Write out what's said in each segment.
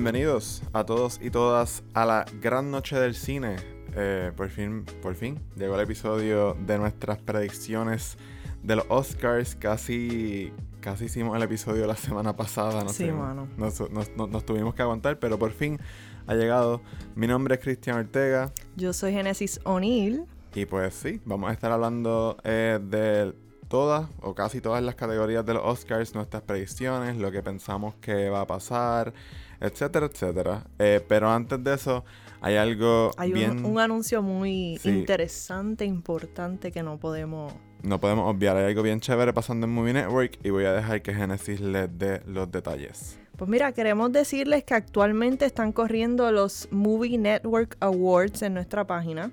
Bienvenidos a todos y todas a la gran noche del cine. Eh, por fin, por fin, llegó el episodio de nuestras predicciones de los Oscars. Casi, casi hicimos el episodio la semana pasada. No Sí, sé, mano. Nos, nos- nos- nos tuvimos que aguantar, pero por fin ha llegado. Mi nombre es Cristian Ortega. Yo soy Genesis O'Neill. Y pues sí, vamos a estar hablando eh, de todas o casi todas las categorías de los Oscars, nuestras predicciones, lo que pensamos que va a pasar, etcétera, etcétera. Eh, pero antes de eso, hay algo Hay bien... un, un anuncio muy Sí. interesante, importante que no podemos. No podemos obviar, hay algo bien chévere pasando en Movie Network y voy a dejar que Genesis les dé los detalles. Pues mira, queremos decirles que actualmente están corriendo los Movie Network Awards en nuestra página,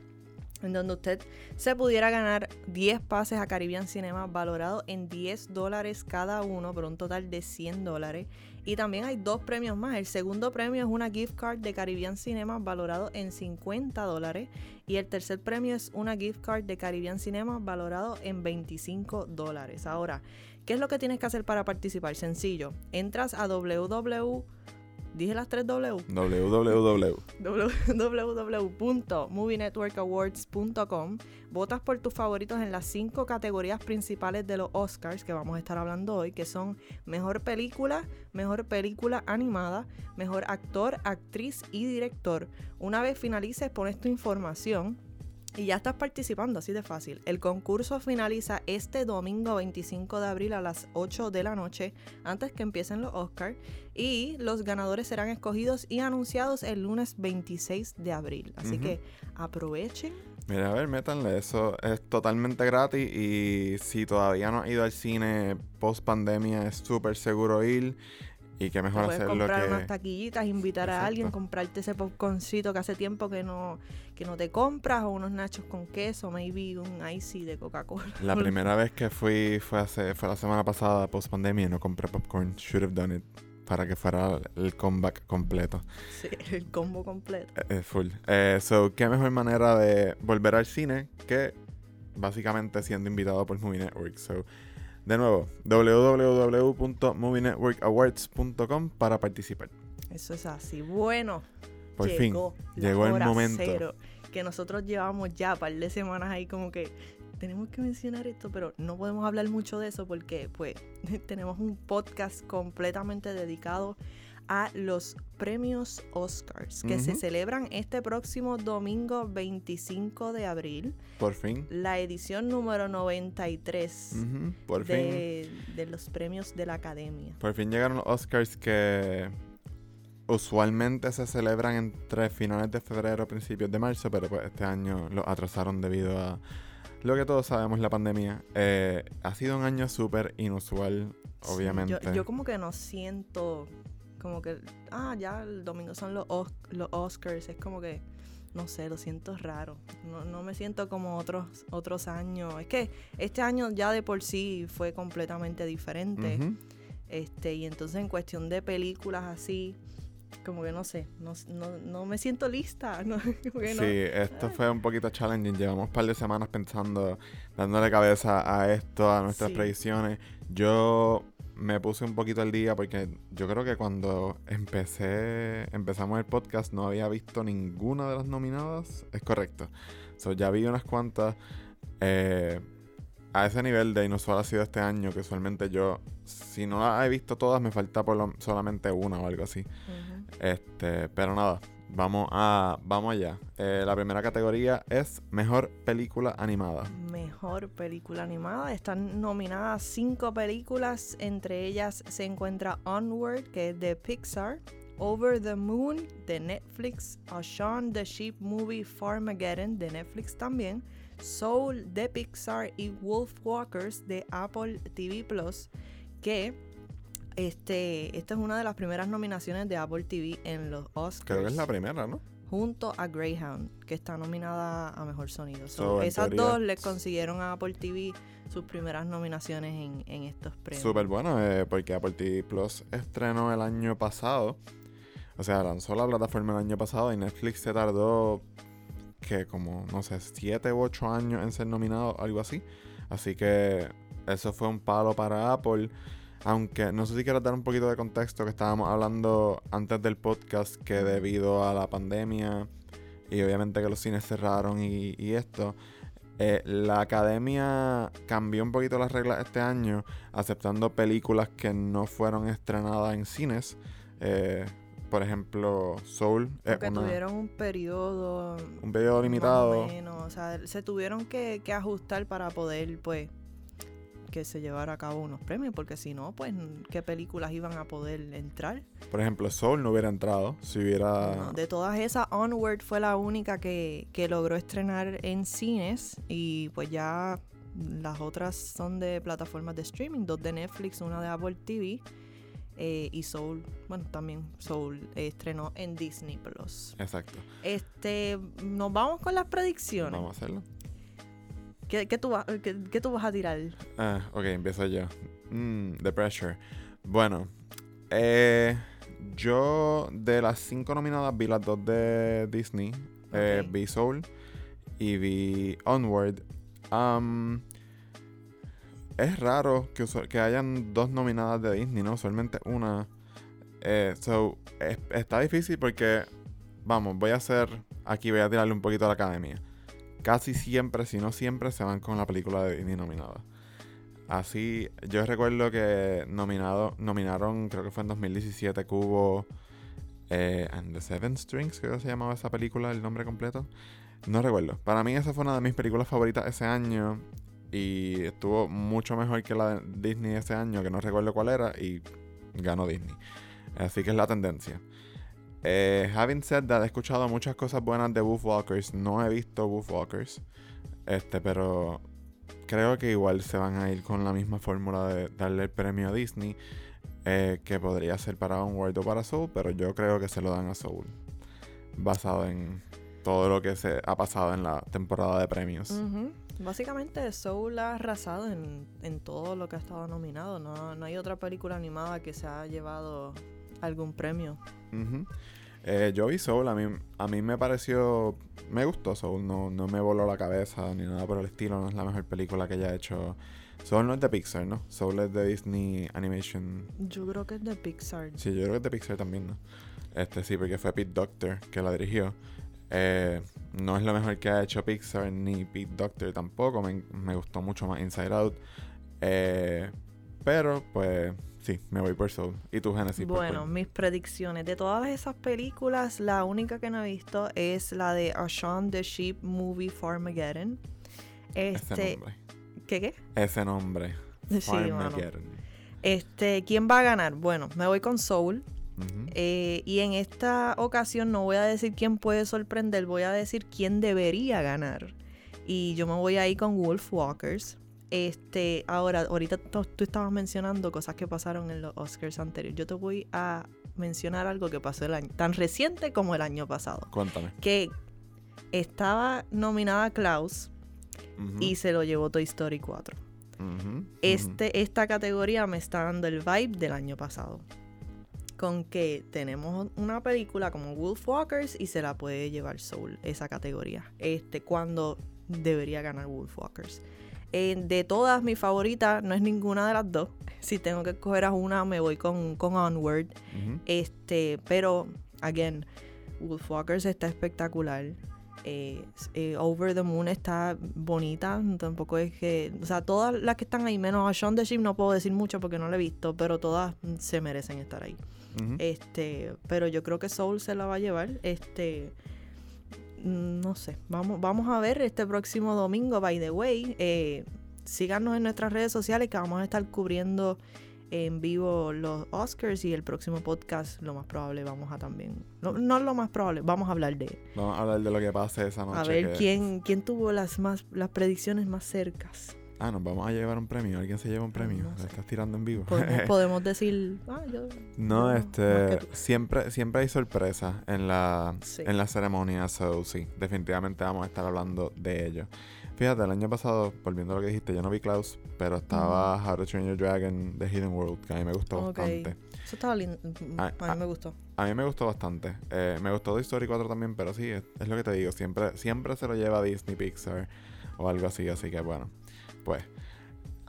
en donde usted se pudiera ganar 10 pases a Caribbean Cinema valorados en 10 dólares cada uno por un total de 100 dólares. Y también hay dos premios más. El segundo premio es una gift card de Caribbean Cinema valorado en 50 dólares. Y el tercer premio es una gift card de Caribbean Cinema valorado en 25 dólares. Ahora, ¿qué es lo que tienes que hacer para participar? Sencillo. Entras a www. Dije las tres W. www. www.movienetworkawards.com Votas por tus favoritos en las cinco categorías principales de los Oscars que vamos a estar hablando hoy, que son Mejor Película, Mejor Película Animada, Mejor Actor, Actriz y Director. Una vez finalices, pones tu información y ya estás participando, así de fácil. El concurso finaliza este domingo 25 de abril a las 8 de la noche, antes que empiecen los Oscars. Y los ganadores serán escogidos y anunciados el lunes 26 de abril. Así que aprovechen. Mira, a ver, métanle, eso es totalmente gratis y si todavía no has ido al cine post pandemia es súper seguro ir y qué mejor puedes hacerlo comprar que... unas taquillitas, invitar a alguien, comprarte ese popcorncito que hace tiempo que no, que no te compras, o unos nachos con queso, maybe un icy de Coca-Cola. La primera vez que fui fue hace fue la semana pasada post pandemia y no compré popcorn, should have done it para que fuera el comeback completo. Sí, el combo completo. Eh, eh, full. Eh, so, qué mejor manera de volver al cine que básicamente siendo invitado por Movie Network. So, de nuevo, www.movienetworkawards.com para participar. Eso es así. Bueno, Por llegó, fin, la llegó el momento. cero, que nosotros llevamos ya un par de semanas ahí como que tenemos que mencionar esto, pero no podemos hablar mucho de eso porque pues tenemos un podcast completamente dedicado a los premios Oscars que se celebran este próximo domingo 25 de abril, Por fin. la edición número 93 Ujú, Por fin. de, de los premios de la Academia. Por fin llegaron los Oscars que usualmente se celebran entre finales de febrero y principios de marzo, pero pues este año lo atrasaron debido a lo que todos sabemos, la pandemia. Eh, ha sido un año súper inusual, Sí, obviamente. yo, yo como que no siento como que, ah, ya el domingo son los, Os- los Oscars, es como que, no sé, lo siento raro. No, no me siento como otros, otros años. Es que este año ya de por sí fue completamente diferente. Este Y entonces en cuestión de películas así, como que no sé, no, no, no me siento lista. No. Sí, esto fue un poquito challenging. Llevamos un par de semanas pensando, dándole cabeza a esto, a nuestras Sí. predicciones. Yo me puse un poquito al día porque yo creo que cuando empecé, empezamos el podcast no había visto ninguna de las nominadas. Es correcto. So, ya vi unas cuantas. eh, a ese nivel de inusual ha sido este año, que usualmente yo, si no las he visto todas, me falta por lo- solamente una o algo así. Este, pero nada, vamos a vamos allá. Eh, la primera categoría es mejor película animada. Mejor película animada. Están nominadas cinco películas. Entre ellas se encuentra Onward, que es de Pixar. Over the Moon, de Netflix. A the Sheep Movie Farmageddon, de Netflix también. Soul, de Pixar. Y Wolfwalkers, de Apple TV Plus. Que este, esta es una de las primeras nominaciones de Apple TV en los Oscars Creo que es la primera, ¿no? junto a Greyhound, que está nominada a Mejor Sonido. So, So, en esas teoría- dos le consiguieron a Apple TV sus primeras nominaciones en, en estos premios. Súper bueno, eh, porque Apple TV Plus estrenó el año pasado. O sea, lanzó la plataforma el año pasado y Netflix se tardó que como, no sé, 7 u 8 años en ser nominado, algo así. Así que eso fue un palo para Apple. Aunque no sé si quieres dar un poquito de contexto que estábamos hablando antes del podcast que debido a la pandemia y obviamente que los cines cerraron y, y esto, eh, la academia cambió un poquito las reglas este año, aceptando películas que no fueron estrenadas en cines. Eh, por ejemplo, Soul. Porque una- tuvieron un periodo. un periodo más o limitado. menos, o sea, se tuvieron que, que ajustar para poder, pues, que se llevara a cabo unos premios, porque si no, pues, ¿qué películas iban a poder entrar? Por ejemplo, Soul no hubiera entrado si hubiera. No, de todas esas, Onward fue la única que, que logró estrenar en cines y pues ya las otras son de plataformas de streaming, dos de Netflix, una de Apple TV eh, y Soul, bueno, también Soul eh, estrenó en Disney Plus. Exacto. Este, nos vamos con las predicciones. Vamos a hacerlo. ¿Qué, qué tú, vas- qué- qué tú vas a tirar? Ah, ok, empiezo yo. Mm, the Pressure. Bueno, eh, yo de las cinco nominadas vi las dos de Disney. Eh, vi Soul y vi Onward. Es raro que, que hayan dos nominadas de Disney, ¿no? Solamente una. Eh, so, es- está difícil porque, vamos, voy a hacer, aquí voy a tirarle un poquito a la academia. Casi siempre, si no siempre, se van con la película de Disney nominada. Así, yo recuerdo que nominado, nominaron, creo que fue en 2017, que hubo eh, And the Seven Strings, creo que se llamaba esa película, el nombre completo. No recuerdo. Para mí esa fue una de mis películas favoritas ese año. Y estuvo mucho mejor que la de Disney ese año, que no recuerdo cuál era, y ganó Disney. Así que es la tendencia. Eh, having said that, he escuchado muchas cosas buenas de Wolfwalkers. No he visto Wolfwalkers. Este, pero creo que igual se van a ir con la misma fórmula de darle el premio a Disney. eh, que podría ser para Onward o para Soul, pero yo creo que se lo dan a Soul. Basado en todo lo que se ha pasado en la temporada de premios. Básicamente Soul ha arrasado en, en todo lo que ha estado nominado. No, no hay otra película animada que se ha llevado algún premio. Eh, yo vi Soul, a mí, a mí me pareció, me gustó Soul, no, no me voló la cabeza ni nada por el estilo, no es la mejor película que haya hecho. Soul no es de Pixar, ¿no? Soul es de Disney Animation. Yo creo que es de Pixar. Sí, yo creo que es de Pixar también, ¿no? Este sí, porque fue Pete Doctor que la dirigió. Eh, no es lo mejor que ha hecho Pixar ni Pete Doctor tampoco. Me, me gustó mucho más Inside Out. Eh, pero, pues, sí, me voy por Soul. ¿Y tu Genesis? bueno, mis predicciones. De todas esas películas, la única que no he visto es la de A Shaun the Sheep Movie Farmageddon. Ese Este, nombre. ¿qué qué? Ese nombre. Sí. Este, ¿quién va a ganar? Bueno, me voy con Soul. Eh, y en esta ocasión no voy a decir quién puede sorprender, voy a decir quién debería ganar. Y yo me voy ahí con Wolf Walkers. Este, ahora, ahorita tú, estabas mencionando cosas que pasaron en los Oscars anteriores. Yo te voy a mencionar algo que pasó el año, tan reciente como el año pasado. Cuéntame. Que estaba nominada Klaus y se lo llevó Toy Story 4. Ujú, ujú. Este, esta categoría me está dando el vibe del año pasado. Con que tenemos una película como Wolfwalkers y se la puede llevar Soul, esa categoría. Este, cuando debería ganar Wolfwalkers. Eh, de todas, mi favorita no es ninguna de las dos. Si tengo que escoger a una, me voy con, con Onward. Este, pero, again, Wolfwalkers está espectacular. Eh, eh, Over the Moon está bonita. Tampoco es que. O sea, todas las que están ahí, menos a Shaun the Sheep, no puedo decir mucho porque no la he visto, pero todas se merecen estar ahí. Este, pero yo creo que Soul se la va a llevar. Este. No sé. Vamos, vamos a ver este próximo domingo, by the way. Eh, síganos en nuestras redes sociales que vamos a estar cubriendo en vivo los Oscars y el próximo podcast lo más probable vamos a también no, no lo más probable vamos a hablar de Vamos a hablar de lo que pase esa noche. a ver que- quién quién tuvo las más las predicciones más cercas Ah, nos vamos a llevar un premio. ¿Alguien se lleva un premio? No ¿Le sé. estás tirando en vivo? podemos, podemos decir ah, yo- No, yo- este, siempre, siempre hay sorpresas en la, Sí. en la ceremonia, so sí, definitivamente vamos a estar hablando de ello. Fíjate, el año pasado, volviendo a lo que dijiste, yo no vi Klaus, pero estaba How to Train Your Dragon The Hidden World, que a mí me gustó bastante. eso estaba lindo Ah, a mí me gustó A mí me gustó bastante. Eh, me gustó Toy Story 4 también, pero sí, es, es lo que te digo, siempre, siempre se lo lleva Disney, Pixar o algo así, así que bueno, pues,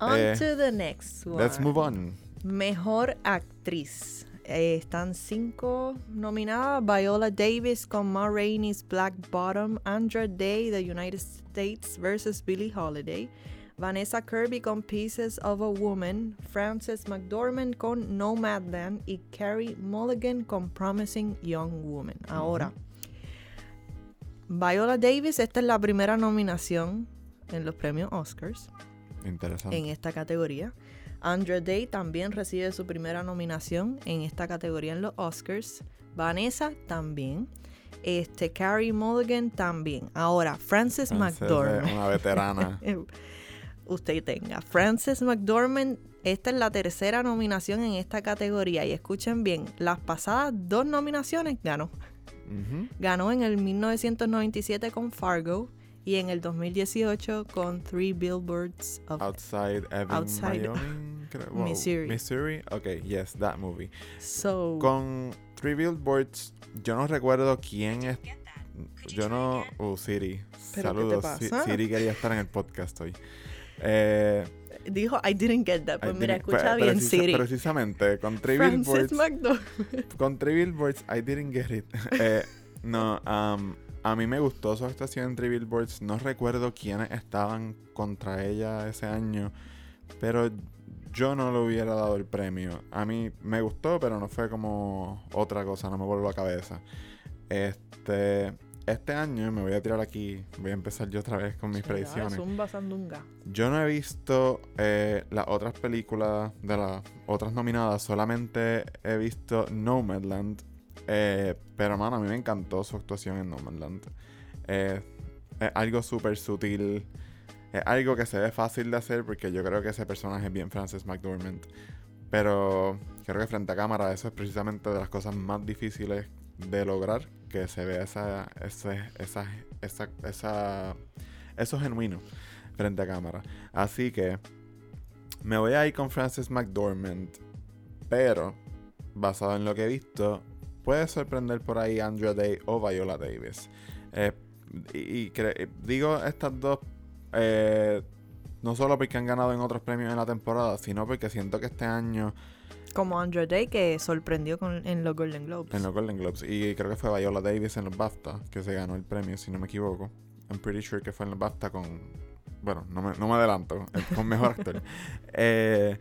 on Eh, to the next one let's move on. Mejor actriz. Eh, están cinco nominadas: Viola Davis con Ma Rainey's Black Bottom, Andra Day, The United States vs. Billie Holiday, Vanessa Kirby con Pieces of a Woman, Frances McDormand con Nomadland y Carrie Mulligan con Promising Young Woman. Ahora, Viola Davis, esta es la primera nominación en los premios Oscars Interesante. en esta categoría. Andra Day también recibe su primera nominación en esta categoría en los Oscars. Vanessa también. Este, Carrie Mulligan también. Ahora, Frances Frances es McDormand. Una veterana. Usted tenga. Frances McDormand, esta es la tercera nominación en esta categoría. Y escuchen bien, las pasadas dos nominaciones ganó. Ganó en el 1997 con Fargo y en el 2018 con Three Billboards of Outside Ebbing, Outside Wyoming, creo. Wow. Missouri. Missouri. Ok, yes, that movie. So Con Three Billboards, yo no recuerdo quién es. Yo no. Uh, Siri. ¿Pero qué te Saludos. Siri quería estar en el podcast hoy. Eh, dijo I didn't get that. Pues I mira, escucha bien precisa- Siri. Precisamente, con Three Frances Billboards. McDormand. con Three Billboards, I didn't get it. Eh, no, um, a mí me gustó su actuación en Three Billboards. No recuerdo quiénes estaban contra ella ese año, pero yo no le hubiera dado el premio. A mí me gustó, pero no fue como otra cosa, no me volvió la cabeza. Este, este año me voy a tirar aquí, voy a empezar yo otra vez con mis predicciones. Yo no he visto eh, las otras películas de las otras nominadas, solamente he visto Nomadland. Eh, pero, mano, a mí me encantó su actuación en Nomadland. Eh, es algo súper sutil. Es algo que se ve fácil de hacer porque yo creo que ese personaje es bien Frances McDormand. Pero creo que frente a cámara eso es precisamente de las cosas más difíciles de lograr. Que se vea esa, esa, esa, esa, eso genuino frente a cámara. Así que me voy a ir con Frances McDormand. Pero, basado en lo que he visto, puede sorprender por ahí Andrea Day o Viola Davis. Eh, y y cre- digo estas dos eh, no solo porque han ganado en otros premios en la temporada, sino porque siento que este año Como Andrew Day que sorprendió con, en los Golden Globes. en los Golden Globes, y creo que fue Viola Davis en los BAFTA que se ganó el premio, si no me equivoco. I'm pretty sure que fue en los BAFTA con. Bueno, no me, no me adelanto, eh, con mejor actor. Eh,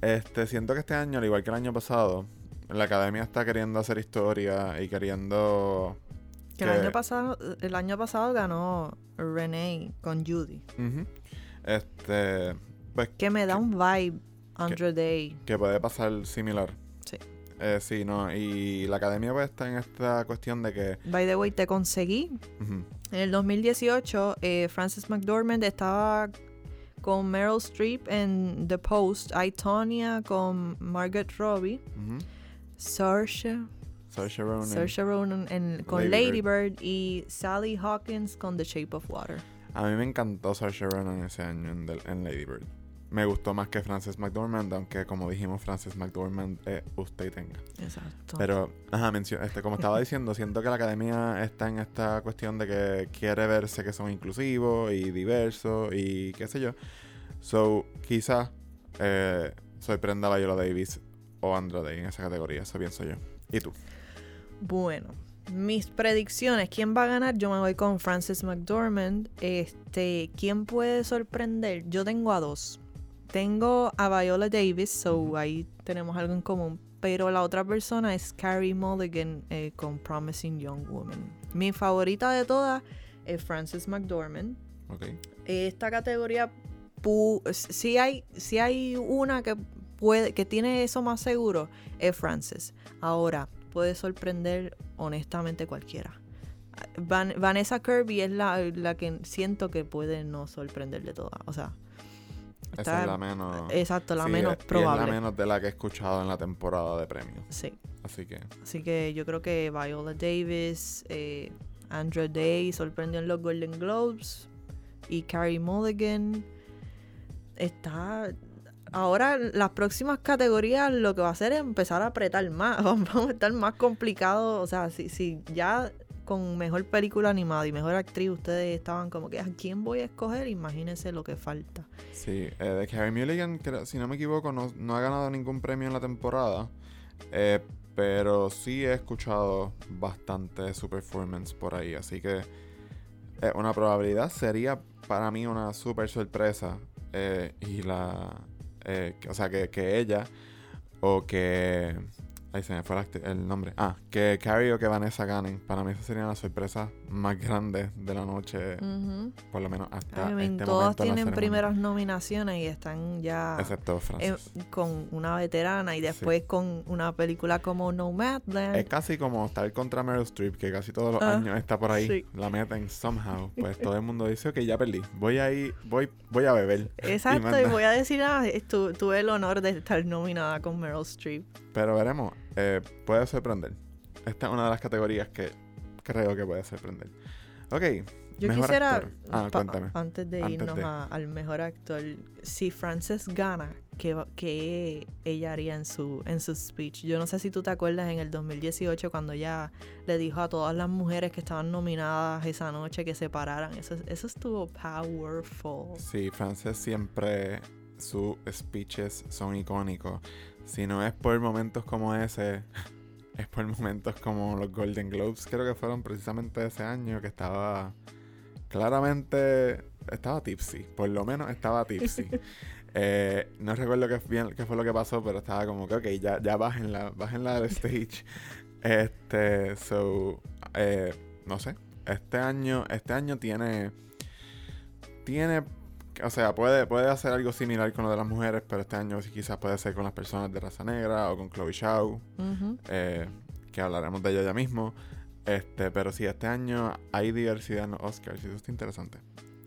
este, siento que este año, al igual que el año pasado, la academia está queriendo hacer historia y queriendo. que el año pasado, el año pasado ganó Renee con Judy. Este. Pues Que me da un vibe Andrew Day. que puede pasar similar. Sí. Eh, sí, no. Y la academia pues está en esta cuestión de que. By the way, te conseguí. En el 2018, eh, Frances McDormand estaba con Meryl Streep en The Post, I, Tonya con Margaret Robbie. Saoirse, Saoirse Ronan. Saoirse Ronan en- con Lady Lady Bird y Sally Hawkins con The Shape of Water. A mí me encantó Saoirse Ronan ese año en, The- en Lady Bird. Me gustó más que Frances McDormand, aunque como dijimos, Frances McDormand eh, usted y tenga. Exacto. Pero, ajá, este, como estaba diciendo, siento que la academia está en esta cuestión de que quiere verse que son inclusivos y diversos y qué sé yo. So, quizás eh, sorprenda a Viola Davis o Andra Day en esa categoría, eso pienso yo. ¿Y tú? Bueno, mis predicciones, ¿quién va a ganar? Yo me voy con Frances McDormand. Este, ¿quién puede sorprender? Yo tengo a dos. Tengo a Viola Davis, so ahí tenemos algo en común. Pero la otra persona es Carrie Mulligan eh, con Promising Young Woman. Mi favorita de todas es Frances McDormand. Ok. Esta categoría, si hay, si hay una que puede, que tiene eso más seguro, es Frances. Ahora, puede sorprender honestamente cualquiera. Van- Vanessa Kirby es la, la que siento que puede no sorprender de todas. O sea, Esa es la menos... exacto, la sí, menos y Es probable. la menos de la que he escuchado en la temporada de premios. Sí. Así que... Así que yo creo que Viola Davis, eh, Andra Day sorprendió en los Golden Globes y Carrie Mulligan está... Ahora las próximas categorías lo que va a hacer es empezar a apretar más, vamos a estar más complicados, o sea, si, si ya con mejor película animada y mejor actriz, ustedes estaban como que, ¿a quién voy a escoger? Imagínense lo que falta. Sí, eh, de Carey Mulligan, si no me equivoco, no, no, ha ganado ningún premio en la temporada. Eh, pero sí he escuchado bastante su performance por ahí. Así que eh, una probabilidad sería para mí una super sorpresa. Eh, y la. Eh, o sea, que, que ella o que Ahí se me fue el nombre. Ah, que Carrie o que Vanessa ganen. Para mí esa sería la sorpresa más grande de la noche. Por lo menos hasta I este Todos tienen primeras nominaciones y están ya... Excepto Francis. con una veterana y después con una película como Nomadland. Es casi como estar contra Meryl Streep, que casi todos los ah, años está por ahí. La meten somehow. Pues todo el mundo dice, ok, ya perdí. Voy a ir, voy, voy a beber. Exacto, y, voy a decir, ah, tuve el honor de estar nominada con Meryl Streep. Pero veremos. Eh, puede sorprender. Esta es una de las categorías que creo que puede sorprender. Ok. Yo quisiera, ah, antes de irnos al mejor actor, si Frances gana, ¿qué, ella haría en su, en su speech? Yo no sé si tú te acuerdas en el 2018 cuando ella le dijo a todas las mujeres que estaban nominadas esa noche que se pararan. Eso, eso estuvo powerful. Sí, Frances siempre, sus speeches son icónicos. Si no es por momentos como ese, es por momentos como los Golden Globes, creo que fueron precisamente ese año que estaba claramente, estaba tipsy, por lo menos estaba tipsy. Eh, no recuerdo qué, bien, qué fue lo que pasó, pero estaba como que, ok, ya, ya bájenla, bájenla del stage. Este, so, eh, no sé, este año, este año tiene, tiene o sea, puede, puede hacer algo similar con lo de las mujeres, pero este año quizás puede ser con las personas de raza negra o con Chloe Shaw, eh, que hablaremos de ella ya mismo. Este, pero sí, este año hay diversidad en los Oscars y eso está interesante.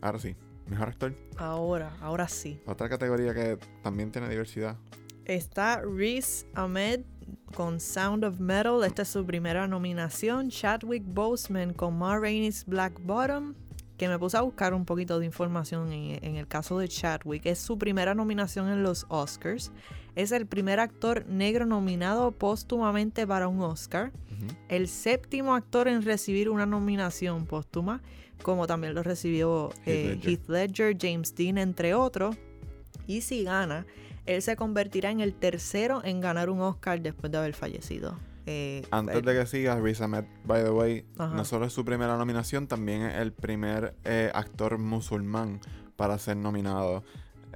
Ahora sí, mejor actor. Ahora, ahora sí. Otra categoría que también tiene diversidad. Está Reese Ahmed con Sound of Metal. Esta es su primera nominación. Chadwick Boseman con Ma Rainey's Black Bottom que me puse a buscar un poquito de información en, el caso de Chadwick. Es su primera nominación en los Oscars. Es el primer actor negro nominado póstumamente para un Oscar. El séptimo actor en recibir una nominación póstuma, como también lo recibió Heath eh, Ledger, James Dean, entre otros. Y si gana, él se convertirá en el tercero en ganar un Oscar después de haber fallecido. Eh, Antes de que sigas, Riz Ahmed, by the way, no solo es su primera nominación, también es el primer eh, actor musulmán para ser nominado.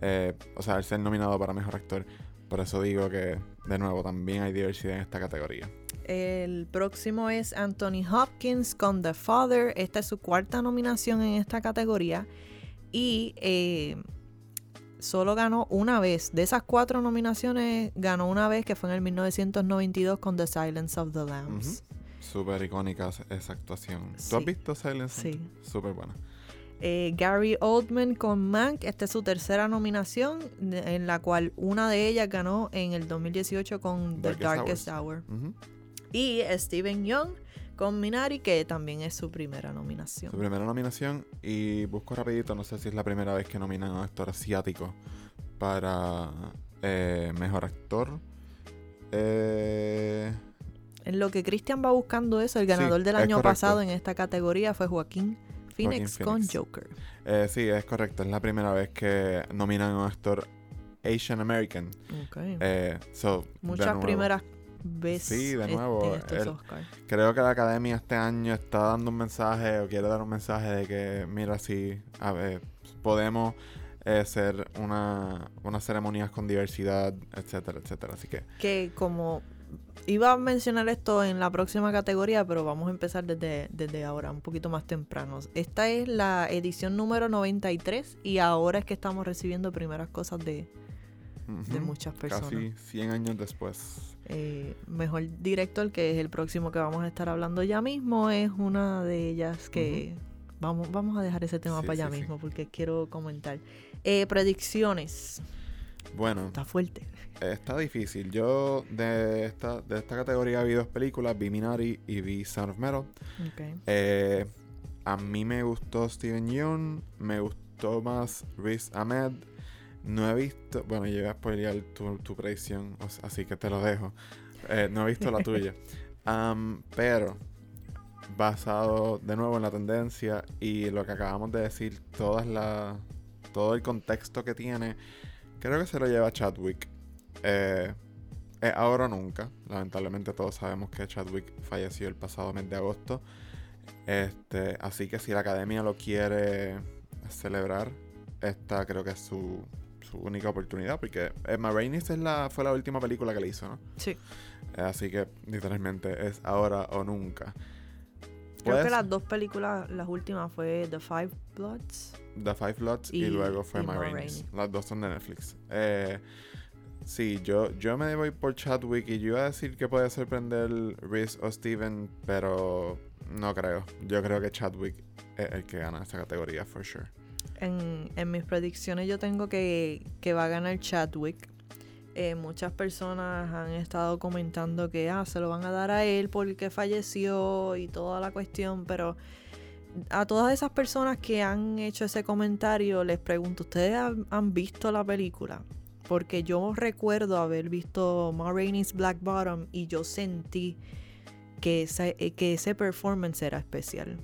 Eh, o sea, el ser nominado para mejor actor. Por eso digo que, de nuevo, también hay diversidad en esta categoría. El próximo es Anthony Hopkins con The Father. Esta es su cuarta nominación en esta categoría. Y solo ganó una vez. De esas cuatro nominaciones, ganó una vez que fue en el 1992 con The Silence of the Lambs. Súper icónica esa actuación. ¿Tú has visto Silence? Sí. Súper buena. Eh, Gary Oldman con Mank, esta es su tercera nominación, en la cual una de ellas ganó en el 2018 con The Darkest, Hour. Y Steven Young con Minari, que también es su primera nominación. Su primera nominación y busco rapidito, no sé si es la primera vez que nominan a un actor asiático para eh, mejor actor. Eh, en lo que Christian va buscando eso, el ganador del año pasado en esta categoría fue Joaquín Phoenix, con Joker. Eh, sí, es correcto, es la primera vez que nominan a un actor Asian American. Okay. Eh, Muchas primeras Sí, de nuevo. creo que la academia este año está dando un mensaje o quiere dar un mensaje de que, mira, sí, a ver, podemos hacer eh, una, unas ceremonias con diversidad, etcétera, etcétera. Así que. Que como. Iba a mencionar esto en la próxima categoría, pero vamos a empezar desde, desde ahora, un poquito más temprano. Esta es la edición número 93 y ahora es que estamos recibiendo primeras cosas de, de muchas personas. Casi 100 años después. Eh, mejor director, que es el próximo que vamos a estar hablando ya mismo, es una de ellas que vamos, vamos a dejar ese tema para allá mismo porque quiero comentar. Eh, predicciones. Bueno. Está fuerte. Está difícil. Yo de esta, de esta categoría vi dos películas, vi Minari y vi Sound of Metal. Eh, a mí me gustó Steven Yeun, me gustó más Riz Ahmed no he visto, bueno, yo voy a spoilear tu, tu predicción, así que te lo dejo. Eh, no he visto la tuya. pero basado de nuevo en la tendencia y lo que acabamos de decir, todas la, todo el contexto que tiene, creo que se lo lleva Chadwick. Eh, ahora o nunca. Lamentablemente todos sabemos que Chadwick falleció el pasado mes de agosto. Este, así que si la academia lo quiere celebrar, esta creo que es su, su única oportunidad, porque Emma Rainis es la, fue la última película que le hizo, ¿no? Sí. Así que literalmente es ahora o nunca. Creo que Puede las dos películas, las últimas fue The Five Bloods. The Five Bloods y, y- luego fue y Rainey's. Rainey. Las dos son de Netflix. Eh, sí, yo, yo me voy por Chadwick y yo iba a decir que puede sorprender Reese o Steven, pero no creo. Yo creo que Chadwick es el que gana esta categoría, for sure. En, mis predicciones yo tengo que, que va a ganar Chadwick. Eh, muchas personas han estado comentando que ah, se lo van a dar a él porque falleció y toda la cuestión, pero a todas esas personas que han hecho ese comentario les pregunto, ¿ustedes han, visto la película? Porque yo recuerdo haber visto Ma Black Bottom y yo sentí que ese, eh, que ese performance era especial.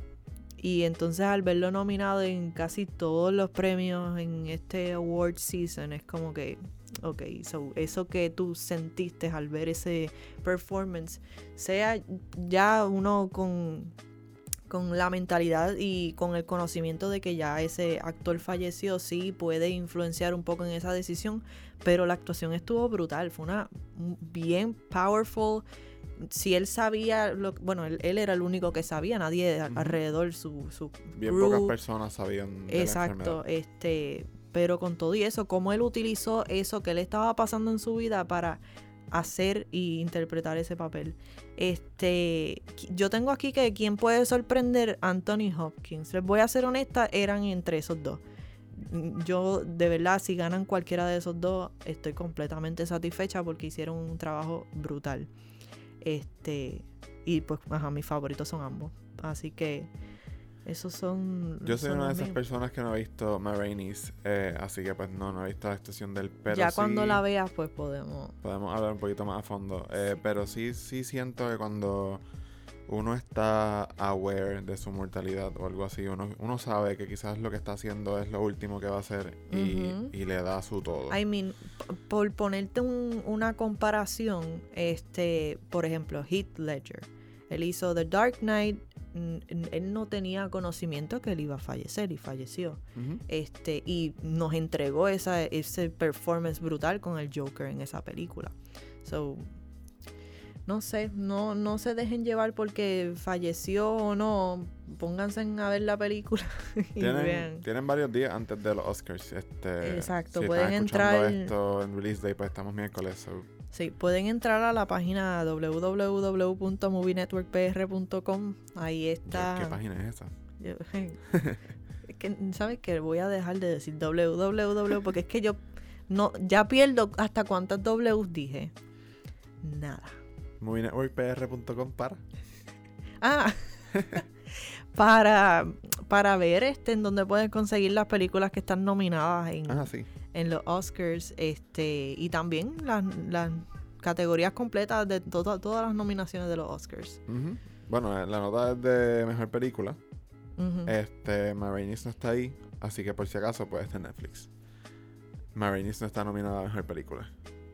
Y entonces al verlo nominado en casi todos los premios en este award season es como que, ok, so eso que tú sentiste al ver ese performance, sea ya uno con, con la mentalidad y con el conocimiento de que ya ese actor falleció, sí puede influenciar un poco en esa decisión, pero la actuación estuvo brutal, fue una bien powerful si él sabía, lo, bueno, él, él, era el único que sabía, nadie uh -huh. alrededor, su, su Bien crew, pocas personas sabían. De exacto, este, pero con todo y eso, cómo él utilizó eso que le estaba pasando en su vida para hacer y interpretar ese papel. Este, yo tengo aquí que quien puede sorprender Anthony Hopkins. Les voy a ser honesta, eran entre esos dos. Yo, de verdad, si ganan cualquiera de esos dos, estoy completamente satisfecha porque hicieron un trabajo brutal. Este, y pues, ajá, mis favoritos son ambos. Así que esos son. Yo soy son una de esas personas que no ha visto Ma Rainey's, eh, así que pues no, no he visto la actuación del pero ya sí cuando la veas, pues podemos. podemos hablar un poquito más a fondo. Eh, pero sí, sí siento que cuando uno está aware de su mortalidad o algo así, uno, uno sabe que quizás lo que está haciendo es lo último que va a hacer y, Ujú. y le da su todo. I mean, por ponerte un- una comparación, este, por ejemplo, Heath Ledger. Él hizo The Dark Knight. Él no tenía conocimiento que él iba a fallecer y falleció. Ujú. Este, y nos entregó esa, ese performance brutal con el Joker en esa película. So, no sé, no, no se dejen llevar porque falleció o no. Pónganse a ver la película y Tienen, vean. tienen varios días antes de los Oscars. Este, Exacto, si pueden están entrar- esto en release day, pues estamos miércoles. so, Sí, pueden entrar a la página www.movienetworkpr.com. Ahí ¿qué, está. ¿Qué página es esa? Yo- es que, ¿sabes qué? Voy a dejar de decir www porque es que yo no ya pierdo hasta cuántas Ws dije. Nada. movienetworkpr.com para. Ah, para, para ver este en donde pueden conseguir las películas que están nominadas en, Ah, sí. en los Oscars este y también las, las categorías completas de to- todas las nominaciones de los Oscars. Bueno, eh, la nota es de mejor película. Este, Ma Rainey's no está ahí, así que por si acaso puede estar en Netflix. Ma Rainey's no está nominada a mejor película.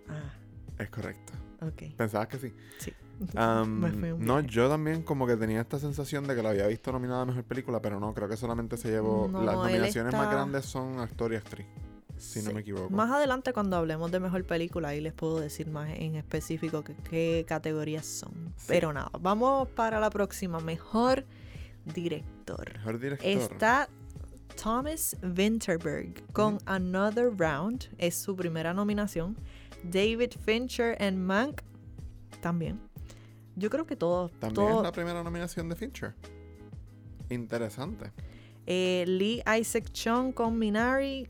Ah, Es correcto. Ok. ¿Pensabas que sí? Sí. Me fui un no, yo también como que tenía esta sensación de que la había visto nominada a mejor película, pero no, creo que solamente se llevó. No, las nominaciones más grandes son actor y actriz, si no me equivoco. Más adelante cuando hablemos de mejor película, ahí les puedo decir más en específico qué, categorías son. Sí. Pero nada, vamos para la próxima. Mejor director. Mejor director. Está Thomas Winterberg con. Another Round. Es su primera nominación. David Fincher en Mank también. Yo creo que todos. También es la primera nominación de Fincher. Interesante. Eh, Lee Isaac Chung con Minari.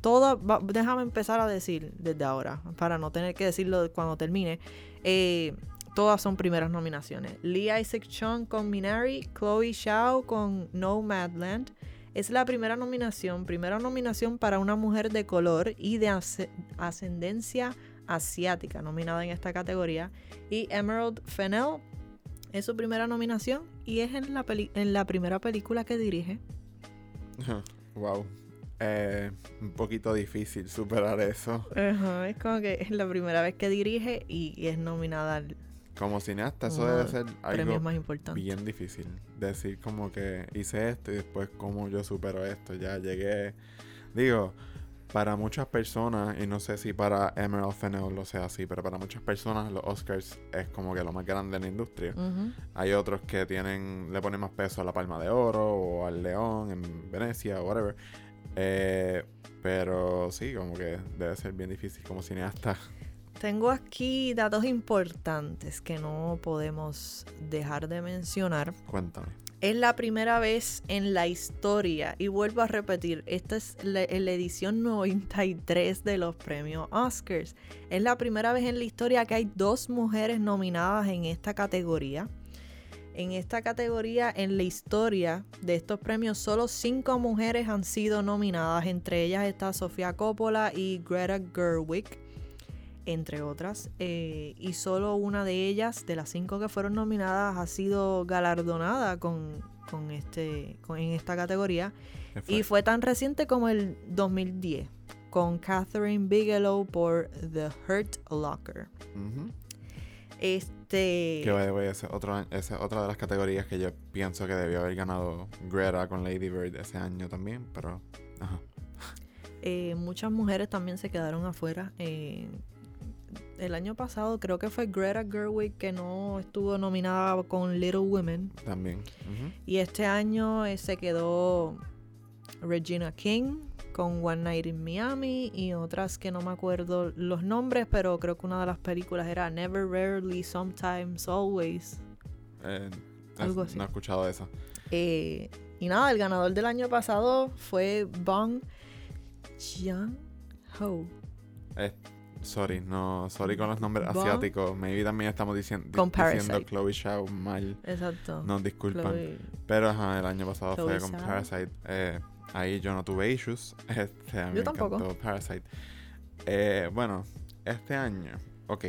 Todo, va- déjame empezar a decir desde ahora, para no tener que decirlo cuando termine. Eh, todas son primeras nominaciones. Lee Isaac Chung con Minari, Chloe Zhao con Nomadland. Es la primera nominación, primera nominación para una mujer de color y de asce- ascendencia asiática nominada en esta categoría. Y Emerald Fennell Es su primera nominación y es en la, peli- en la primera película que dirige. wow. Eh, un poquito difícil superar eso. Ajá, es como que es la primera vez que dirige y, y es nominada al Como cineasta, eso debe de ser algo más importante. bien difícil. Decir como que hice esto y después cómo yo supero esto. Ya llegué. Digo, para muchas personas, y no sé si para Emerald Fennell lo sea así, pero para muchas personas los Oscars es como que lo más grande en la industria. Hay otros que tienen, le ponen más peso a la Palma de Oro o al León en Venecia o whatever. Eh, pero sí, como que debe ser bien difícil como cineasta. Tengo aquí datos importantes que no podemos dejar de mencionar. Cuéntame. Es la primera vez en la historia, y vuelvo a repetir, esta es la, la edición 93 de los premios Oscars. Es la primera vez en la historia que hay dos mujeres nominadas en esta categoría. En esta categoría, en la historia de estos premios, solo cinco mujeres han sido nominadas. Entre ellas está Sofía Coppola y Greta Gerwig, entre otras. Eh, y solo una de ellas, de las cinco que fueron nominadas, ha sido galardonada con, con este, con- en esta categoría. ¿Qué Y fue tan reciente como el 2010, con Catherine Bigelow por The Hurt Locker. Ujú. Este. Que otro- esa es otra de las categorías que yo pienso que debió haber ganado Greta con Lady Bird ese año también, pero ajá. Eh, muchas mujeres también se quedaron afuera. Eh, el año pasado creo que fue Greta Gerwig que no estuvo nominada con Little Women. También. Y este año eh, se quedó Regina King con One Night in Miami y otras que no me acuerdo los nombres, pero creo que una de las películas era Never, Rarely, Sometimes, Always. Eh, Algo así. No he escuchado esa. Eh, y nada, el ganador del año pasado fue Bong Joon-ho. Eh, sorry, no, sorry con los nombres Bong- asiáticos. Maybe también estamos diciendo, diciendo. Chloe Shaw mal. Exacto. Nos disculpan. Chloe- Pero ajá, el año pasado Chloe fue con Zhao. Parasite. Eh, ahí yo no tuve issues. Este, a mí Yo me tampoco. encantó Parasite. Eh, bueno, este año, ok.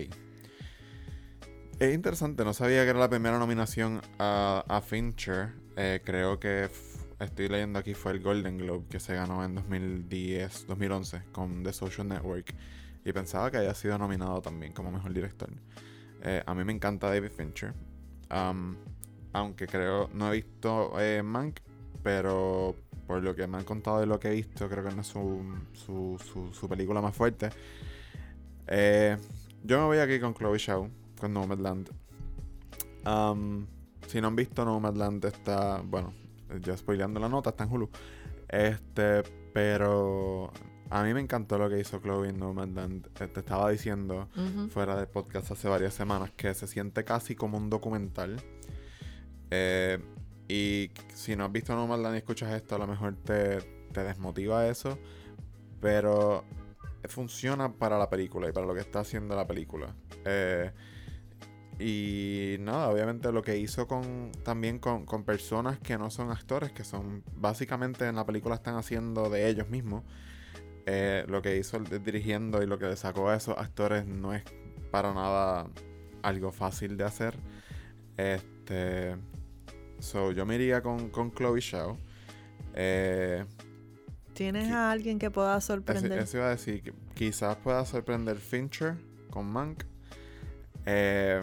Es interesante, no sabía que era la primera nominación a, a Fincher. Eh, creo que estoy leyendo aquí fue el Golden Globe que se ganó en 2010, 2011 con The Social Network. Y pensaba que había sido nominado también como mejor director. Eh, a mí me encanta David Fincher. Aunque creo, no he visto eh, Mank, pero por lo que me han contado de lo que he visto, creo que no es su, su, su, su película más fuerte. Eh, yo me voy aquí con Chloe Shaw, con Nomadland. Um, si no han visto Nomadland, está, bueno, ya spoileando la nota, está en Hulu. Este, pero a mí me encantó lo que hizo Chloe en Nomadland. Eh, Te estaba diciendo fuera del podcast hace varias semanas que se siente casi como un documental. Eh, y si no has visto Nomadland y escuchas esto, a lo mejor te, te desmotiva eso. Pero funciona para la película y para lo que está haciendo la película. Eh, y nada, obviamente lo que hizo con también con, con personas que no son actores, que son básicamente en la película están haciendo de ellos mismos. Eh, lo que hizo el- dirigiendo y lo que le sacó a esos actores no es para nada algo fácil de hacer. Este. So, yo me iría con, con Chloe Shaw. Eh, ¿Tienes a alguien que pueda sorprender? eso iba a decir quizás pueda sorprender Fincher con Mank. Eh,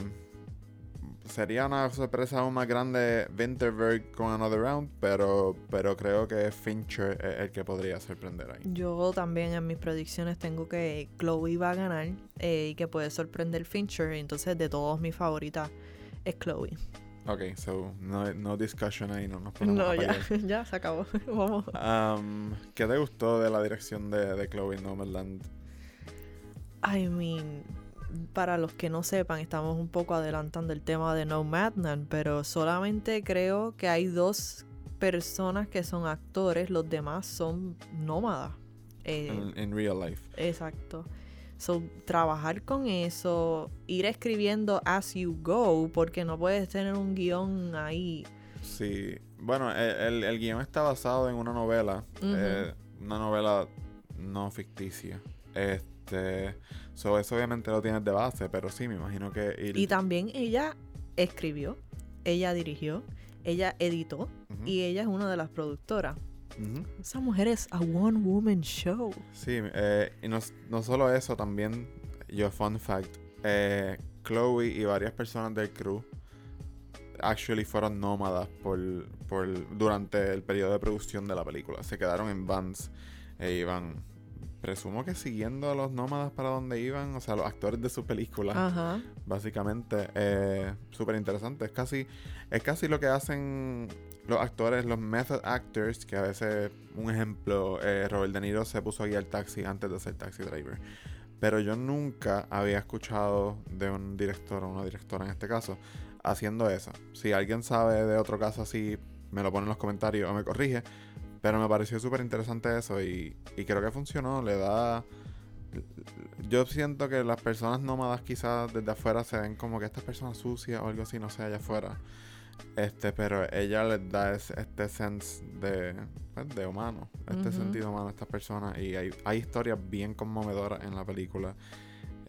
sería una sorpresa aún más grande Winterberg con Another Round, pero, pero creo que Fincher es el que podría sorprender ahí. Yo también en mis predicciones tengo que Chloe va a ganar eh, y que puede sorprender Fincher. Entonces, de todos mis favoritas es Chloe. Ok, so no, no discussion ahí, no nos ponemos No, a ya, ya se acabó. Vamos. Um, ¿Qué te gustó de la dirección de, de Chloe en Nomadland? I mean, para los que no sepan, estamos un poco adelantando el tema de No Madman, pero solamente creo que hay dos personas que son actores, los demás son nómadas. Eh, En, real life. Exacto. So, trabajar con eso, ir escribiendo as you go, porque no puedes tener un guion ahí. Sí, bueno, el, el, el guion está basado en una novela, eh, una novela no ficticia. Este, so eso obviamente lo tienes de base, pero sí, me imagino que ir- Y también ella escribió. ella dirigió, ella editó y ella es una de las productoras. Esa mujer es a one woman show. Sí, eh, y no, no solo eso, también, yo, fun fact, eh, Chloe y varias personas del crew actually fueron nómadas por, por, durante el periodo de producción de la película. Se quedaron en vans e iban, presumo que siguiendo a los nómadas para donde iban, o sea, los actores de su película. Ajá. Básicamente, eh, súper interesante. Es casi, es casi lo que hacen los actores, los method actors, que a veces, un ejemplo, eh, Robert De Niro se puso a guiar taxi antes de ser taxi driver. Pero yo nunca había escuchado de un director o una directora en este caso haciendo eso. Si alguien sabe de otro caso así, me lo pone en los comentarios o me corrige. Pero me pareció súper interesante eso y, y creo que funcionó. Le da yo siento que las personas nómadas quizás desde afuera se ven como que estas personas sucias o algo así, no sé, allá afuera. Este, pero ella les da es- este sense de, pues, de humano, este sentido humano a estas personas. Y hay, hay historias bien conmovedoras en la película.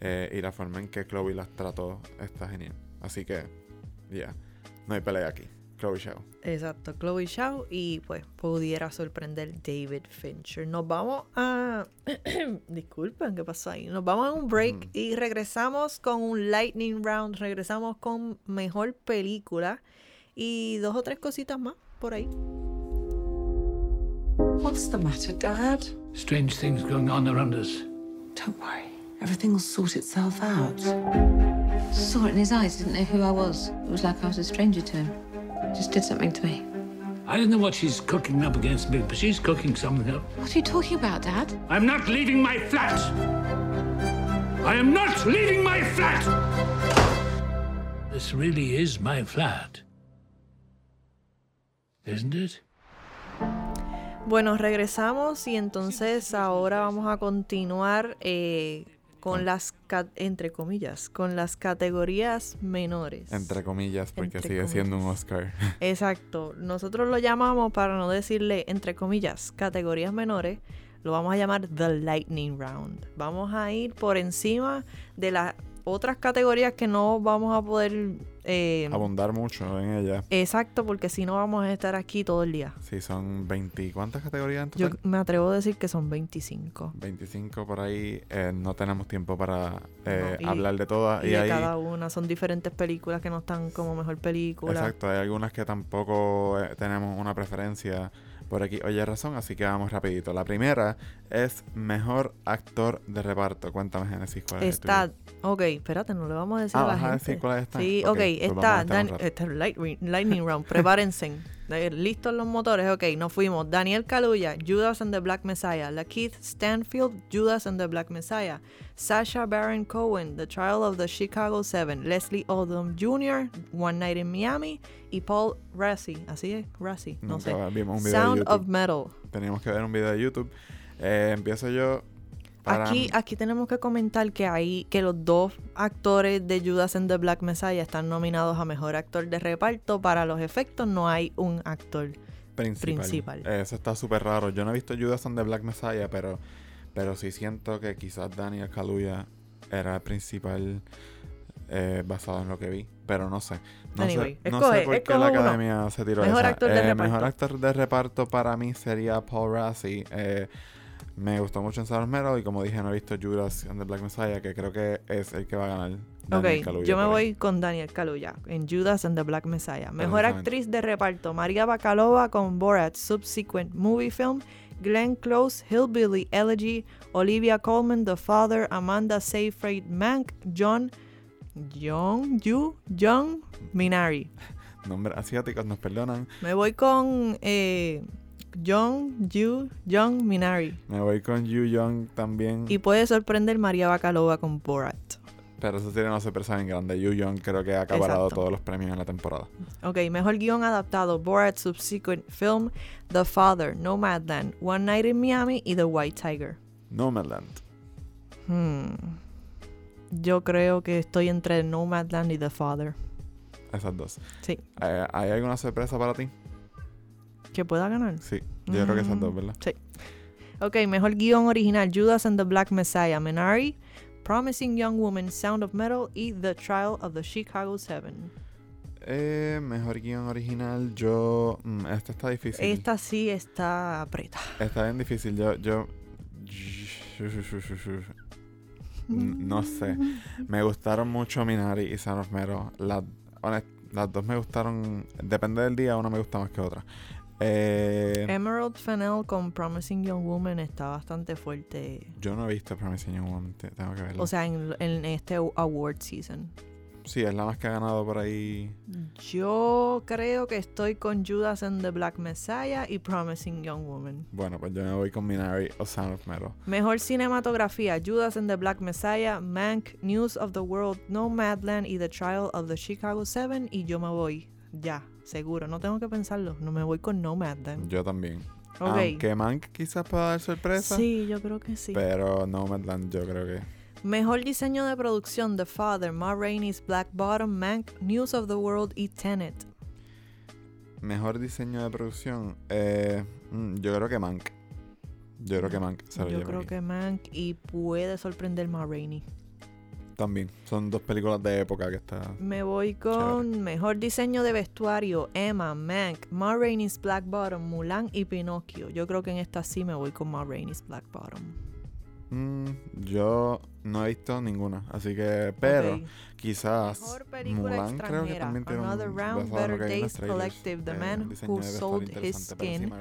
eh, y la forma en que Chloe las trató está genial. Así que, ya, no hay pelea aquí. Chloe Show. Exacto, Chloe Shaw y pues pudiera sorprender David Fincher. Nos vamos a... Disculpen, ¿qué pasó ahí? Nos vamos a un break y regresamos con un lightning round. Regresamos con mejor película y dos o tres cositas más por ahí. What's the matter, Dad? Strange things going on around us. Don't worry. Everything will sort itself out. Saw it in his eyes, didn't know who I was. It was like I was a stranger to him. Just did something to me. I don't know what she's cooking up against me, but she's cooking something up. What are you talking about, Dad? I'm not leaving my flat! I am not leaving my flat! This really is my flat. Isn't it? Bueno, regresamos y entonces ahora vamos a continuar eh, con las, ca- entre comillas, con las categorías menores. Entre comillas, porque Entre sigue siendo un. Oscar. Exacto. Nosotros lo llamamos, para no decirle, entre comillas, categorías menores, lo vamos a llamar The Lightning Round. Vamos a ir por encima de las otras categorías que no vamos a poder... eh, Abundar mucho en ella. exacto, porque si no vamos a estar aquí todo el día. Sí, son 20. ¿Cuántas categorías en Yo me atrevo a decir que son 25. 25 por ahí. eh, no tenemos tiempo para eh, No, y- hablar de todas. Y, Y, de ahí, cada una son diferentes películas que no están como mejor película. exacto, hay algunas que tampoco eh, tenemos una preferencia por aquí. Oye, razón, así que vamos rapidito. La primera es Mejor Actor de Reparto. Cuéntame, Genesis, cuál es Está, ok, espérate, no le vamos a decir Ah, a la ¿vas a gente. decir cuáles están? Sí, Ok, ok, pues a está, Dan- está Light- Lightning Round, prepárense. ¿Listos los motores? Ok, nos fuimos. Daniel Kaluuya, Judas and the Black Messiah. Lakeith Stanfield, Judas and the Black Messiah. Sasha Baron Cohen, The Trial of the Chicago Seven. Leslie Odom Jr., One Night in Miami. Y Paul Rassi, así es, Rassi, no Nunca sé. Sound of Metal. Teníamos que ver un video de YouTube. Eh, empiezo yo. Para... Aquí, aquí tenemos que comentar que hay que los dos actores de Judas and the Black Messiah están nominados a mejor actor de reparto. Para los efectos no hay un actor. principal. principal. Eso está súper raro. Yo no he visto Judas and the Black Messiah, pero, pero sí siento que quizás Daniel Kaluuya era el principal eh, basado en lo que vi. Pero no sé. No Anyway, sé, no escoge- sé por qué la uno. academia se tiró Mejor esa. actor de Eh, reparto. Mejor actor de reparto para mí sería Paul Rassi. Eh, me gustó mucho en Metal y como dije, no he visto Judas and the Black Messiah, que creo que es el que va a ganar. Daniel ok, Kaluuya yo me voy con Daniel Kaluuya en Judas and the Black Messiah. Mejor actriz de reparto, María Bakalova con Borat Subsequent Movie Film, Glenn Close, Hillbilly Elegy, Olivia Colman, The Father, Amanda Seyfried Mank, John, John, Yu, John Minari. Nombres asiáticos nos perdonan. Me voy con eh, John, Yu, John Minari. Me voy con Yu Young también. Y puede sorprender María Bakalova con Borat. Pero eso tiene una sorpresa bien grande. Yu Young creo que ha acaparado Exacto. todos los premios en la temporada. Ok, mejor guion adaptado, Borat Subsequent Film, The Father, Nomadland, One Night in Miami y The White Tiger. Nomadland. Hmm. Yo creo que estoy entre Nomadland y The Father. Esas dos. Sí. Eh, ¿Hay alguna sorpresa para ti? ¿Que pueda ganar? Sí. Yo creo que esas dos, Mm, ¿verdad? Sí. Ok, mejor guion original, Judas and the Black Messiah, Minari, Promising Young Woman, Sound of Metal y The Trial of the Chicago Seven. Eh, mejor guion original, yo... mm, esta está difícil. Esta sí está apretada. Está bien difícil. Yo, yo... No sé. Me gustaron mucho Minari y Son Metal. Las, honest- las dos me gustaron. Depende del día, una me gusta más que otra. Eh, Emerald Fennell con Promising Young Woman está bastante fuerte. yo no he visto Promising Young Woman. te- Tengo que verla. O sea, en, en este award season. sí, es la más que ha ganado por ahí. Yo creo que estoy con Judas and the Black Messiah y Promising Young Woman. Bueno, pues yo me voy con Minari o Sound of Metal. Mejor cinematografía: Judas and the Black Messiah, Mank, News of the World, Nomadland y The Trial of the Chicago Seven. Y yo me voy. Ya, seguro. No tengo que pensarlo. No me voy con Nomadland. Yo también. Ok. Aunque Mank quizás pueda dar sorpresa. Sí, yo creo que sí. Pero Nomadland yo creo que... Mejor diseño de producción: The Father, Ma Rainey's Black Bottom, Mank, News of the World y Tenet. Mejor diseño de producción. Eh, mm, yo creo que Mank. Yo creo que Mank se lo Yo lleva creo aquí. que Mank y puede sorprender Ma Rainey. También. Son dos películas de época que está. Me voy con mejor diseño de vestuario: Emma, Mank, Ma Rainey's Black Bottom, Mulan y Pinocchio. Yo creo que en esta sí me voy con Ma Rainey's Black Bottom. Mm, yo no he visto ninguna. Así que. Pero quizás. Mejor película Mulan creo que extranjera: también tiene un. Another Round, en lo Better Days Collective, The eh, Man un Who Sold His Skin.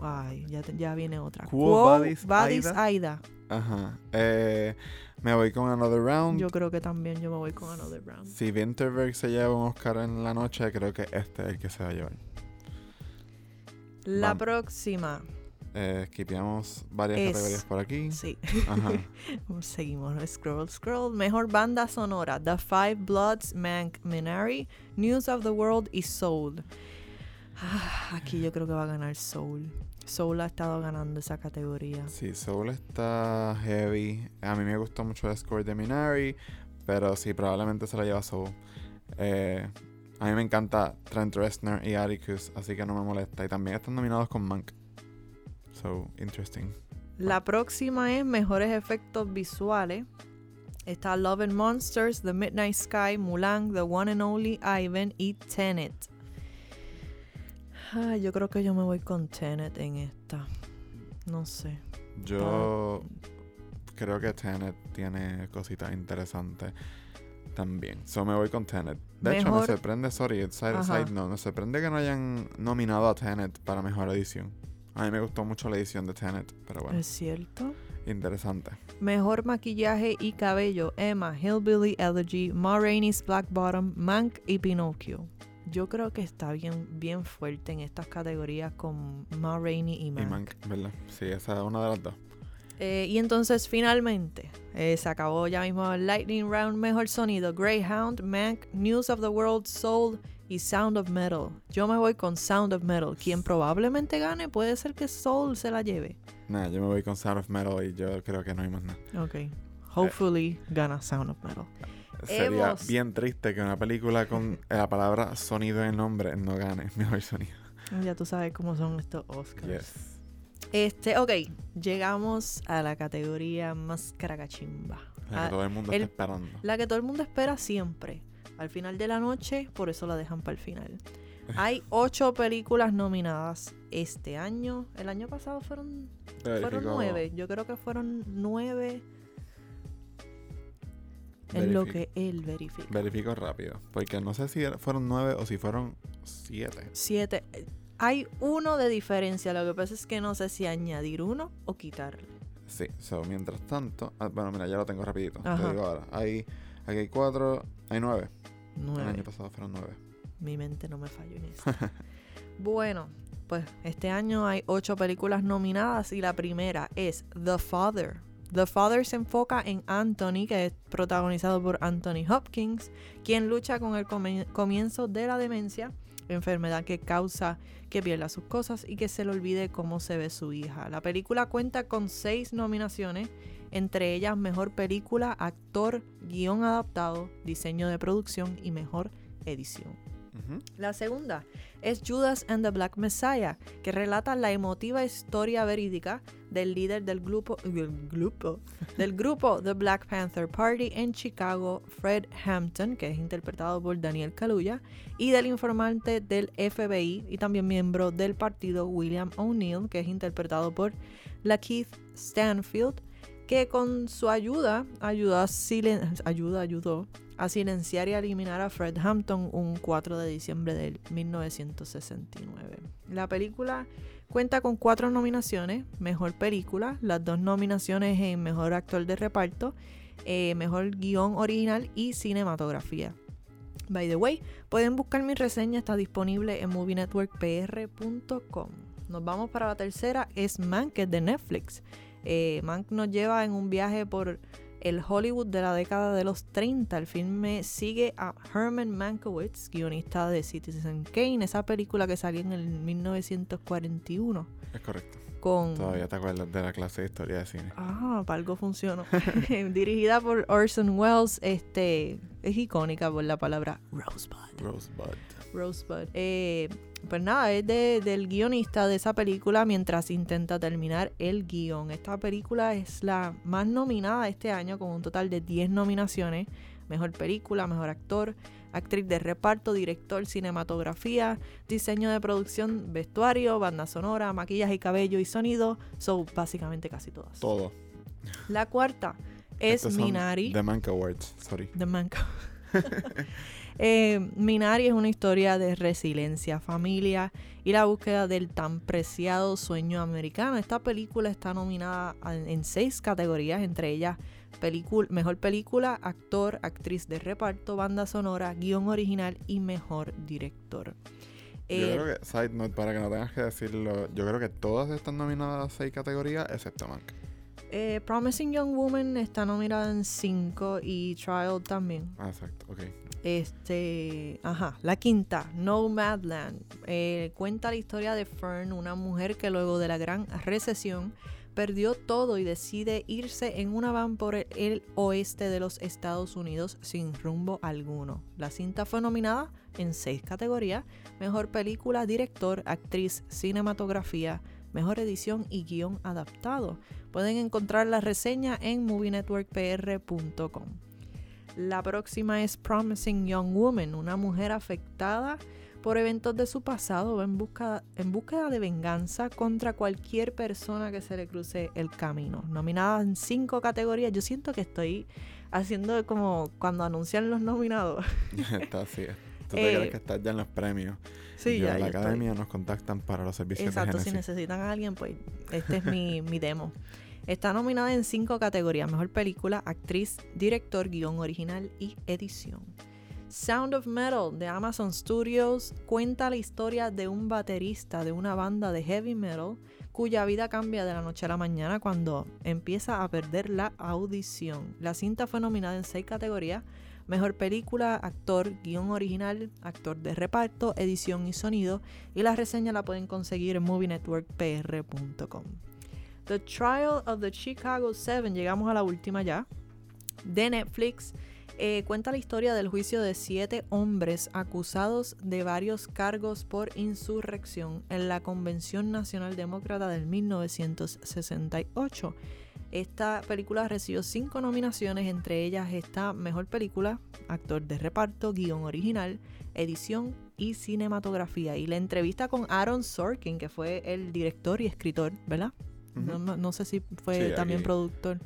Ay, ya, te- ya viene otra. Quo Vadis Aida? Aida. Ajá. Eh, me voy con Another Round. Yo creo que también yo me voy con Another Round. Si Winterberg se lleva un Oscar en la noche, creo que este es el que se va a llevar. La Vamos. próxima. Eh, varias Es- categorías por aquí. Sí. Ajá. Seguimos, scroll, scroll. Mejor banda sonora: The Five Bloods, Mank, Minari, News of the World y Soul. Ah, aquí yo creo que va a ganar Soul. Soul ha estado ganando esa categoría. Sí, Soul está heavy. A mí me gustó mucho el score de Minari, pero sí, probablemente se lo lleva Soul. Eh, a mí me encanta Trent Reznor y Atticus, así que no me molesta. Y también están nominados con Mank. So, interesting. La próxima es Mejores Efectos Visuales. Está Love and Monsters, The Midnight Sky, Mulan, The One and Only Ivan y Tenet. Ah, yo creo que yo me voy con Tenet en esta. No sé. Yo creo que Tenet tiene cositas interesantes también. So me voy con Tenet. De hecho, me Mejor- sorprende, sorry, side, side note, me sorprende que no hayan nominado a Tenet para mejor edición. A mí me gustó mucho la edición de Tenet, pero bueno, ¿Es cierto? interesante. Mejor maquillaje y cabello: Emma, Hillbilly Elegy, Ma Rainey's Black Bottom, Mank y Pinocchio. Yo creo que está bien, bien fuerte en estas categorías con Ma Rainey y Y Mank. Mank, ¿verdad? Sí, esa es una de las dos. Eh, y entonces finalmente eh, se acabó ya mismo el Lightning Round Mejor Sonido, Greyhound, Mank, News of the World, Soul y Sound of Metal. Yo me voy con Sound of Metal. Quien probablemente gane puede ser que Soul se la lleve. Nada, yo me voy con Sound of Metal y yo creo que no hay más nada. Ok. Hopefully gana Sound of Metal. Sería Hemos- bien triste que una película con la palabra sonido en nombre no gane mejor sonido. Ya tú sabes cómo son estos Oscars. Yes. Este, ok, llegamos a la categoría más caracachimba. La que Ah, todo el mundo el- está esperando. La que todo el mundo espera siempre. Al final de la noche, por eso la dejan para el final. Hay ocho películas nominadas este año. El año pasado fueron, fueron nueve. Yo creo que fueron nueve en lo que él verifica. Verifico rápido. Porque no sé si fueron nueve o si fueron siete. Siete. Hay uno de diferencia. Lo que pasa es que no sé si añadir uno o quitarle. Sí, so, mientras tanto. ah, bueno, mira, ya lo tengo rapidito. Te digo ahora. Hay, aquí hay cuatro. Hay nueve. El Nueve. año pasado fueron nueve. Mi mente no me falló en eso. bueno, pues este año hay ocho películas nominadas y la primera es The Father. The Father se enfoca en Anthony, que es protagonizado por Anthony Hopkins, quien lucha con el comienzo de la demencia, enfermedad que causa que pierda sus cosas y que se le olvide cómo se ve su hija. La película cuenta con seis nominaciones, entre ellas Mejor Película, Actor, Guión Adaptado, Diseño de Producción y Mejor Edición. La segunda es Judas and the Black Messiah, que relata la emotiva historia verídica del líder del grupo, del grupo, del grupo The Black Panther Party en Chicago, Fred Hampton, que es interpretado por Daniel Kaluuya, y del informante del FBI y también miembro del partido William O'Neill, que es interpretado por Lakeith Stanfield, que con su ayuda ayudó a, ayudó a silenciar y eliminar a Fred Hampton un 4 de diciembre del 1969. La película cuenta con cuatro nominaciones, mejor película, las dos nominaciones en mejor actor de reparto, eh, mejor guion original y cinematografía. By the way, pueden buscar mi reseña, está disponible en movienetworkpr.com. Nos vamos para la tercera, es Mank, que de Netflix. Eh, Mank nos lleva en un viaje por el Hollywood de la década de los 30. El filme sigue a Herman Mankiewicz, guionista de Citizen Kane, esa película que salió en el 1941 Es correcto. con... Todavía te acuerdas de la clase de historia de cine. Ah, para algo funcionó. Dirigida por Orson Welles, este, es icónica por la palabra Rosebud. Rosebud. Rosebud. Eh, pues nada, es de- del guionista de esa película mientras intenta terminar el guion. Esta película es la más nominada este año con un total de 10 nominaciones. Mejor película, mejor actor, actriz de reparto, director, cinematografía, diseño de producción, vestuario, banda sonora, maquillaje y cabello y sonido. Son básicamente casi todas. Todo. La cuarta es Minari. The Mank Awards, sorry. The Manco. Eh, Minari es una historia de resiliencia, familia y la búsqueda del tan preciado sueño americano. Esta película está nominada en seis categorías, entre ellas mejor película, actor, actriz de reparto, banda sonora, guion original y mejor director. Yo Eh, creo que, side note, para que no tengas que decirlo, yo creo que todas están nominadas a seis categorías, excepto Mank. eh, Promising Young Woman está nominada en cinco y Trial también. Ah, exacto, ok. Este, ajá, la quinta, Nomadland, eh, cuenta la historia de Fern, una mujer que luego de la gran recesión perdió todo y decide irse en una van por el, oeste de los Estados Unidos sin rumbo alguno. La cinta fue nominada en seis categorías, mejor película, director, actriz, cinematografía, mejor edición y guion adaptado. Pueden encontrar la reseña en movienetworkpr.com. La próxima es Promising Young Woman, una mujer afectada por eventos de su pasado en busca, en búsqueda de venganza contra cualquier persona que se le cruce el camino. Nominada en cinco categorías, yo siento que estoy haciendo como cuando anuncian los nominados. Está así. Tú Eh, te crees que estás ya en los premios. Sí, Yo ya, en la estoy. academia nos contactan para los servicios Exacto, de si necesitan a alguien, pues este es mi, mi demo. Está nominada en cinco categorías: Mejor película, actriz, director, guion original y edición. Sound of Metal de Amazon Studios cuenta la historia de un baterista de una banda de heavy metal cuya vida cambia de la noche a la mañana cuando empieza a perder la audición. La cinta fue nominada en seis categorías. Mejor película, actor, guion original, actor de reparto, edición y sonido. Y la reseña la pueden conseguir en movienetworkpr.com. The Trial of the Chicago 7, llegamos a la última ya, de Netflix. eh, cuenta la historia del juicio de siete hombres acusados de varios cargos por insurrección en la Convención Nacional Demócrata del 1968. Esta película recibió cinco nominaciones, entre ellas está Mejor Película, Actor de Reparto, Guión Original, Edición y Cinematografía. Y la entrevista con Aaron Sorkin, que fue el director y escritor, ¿verdad? No, no- no sé si fue Sí, también aquí. productor.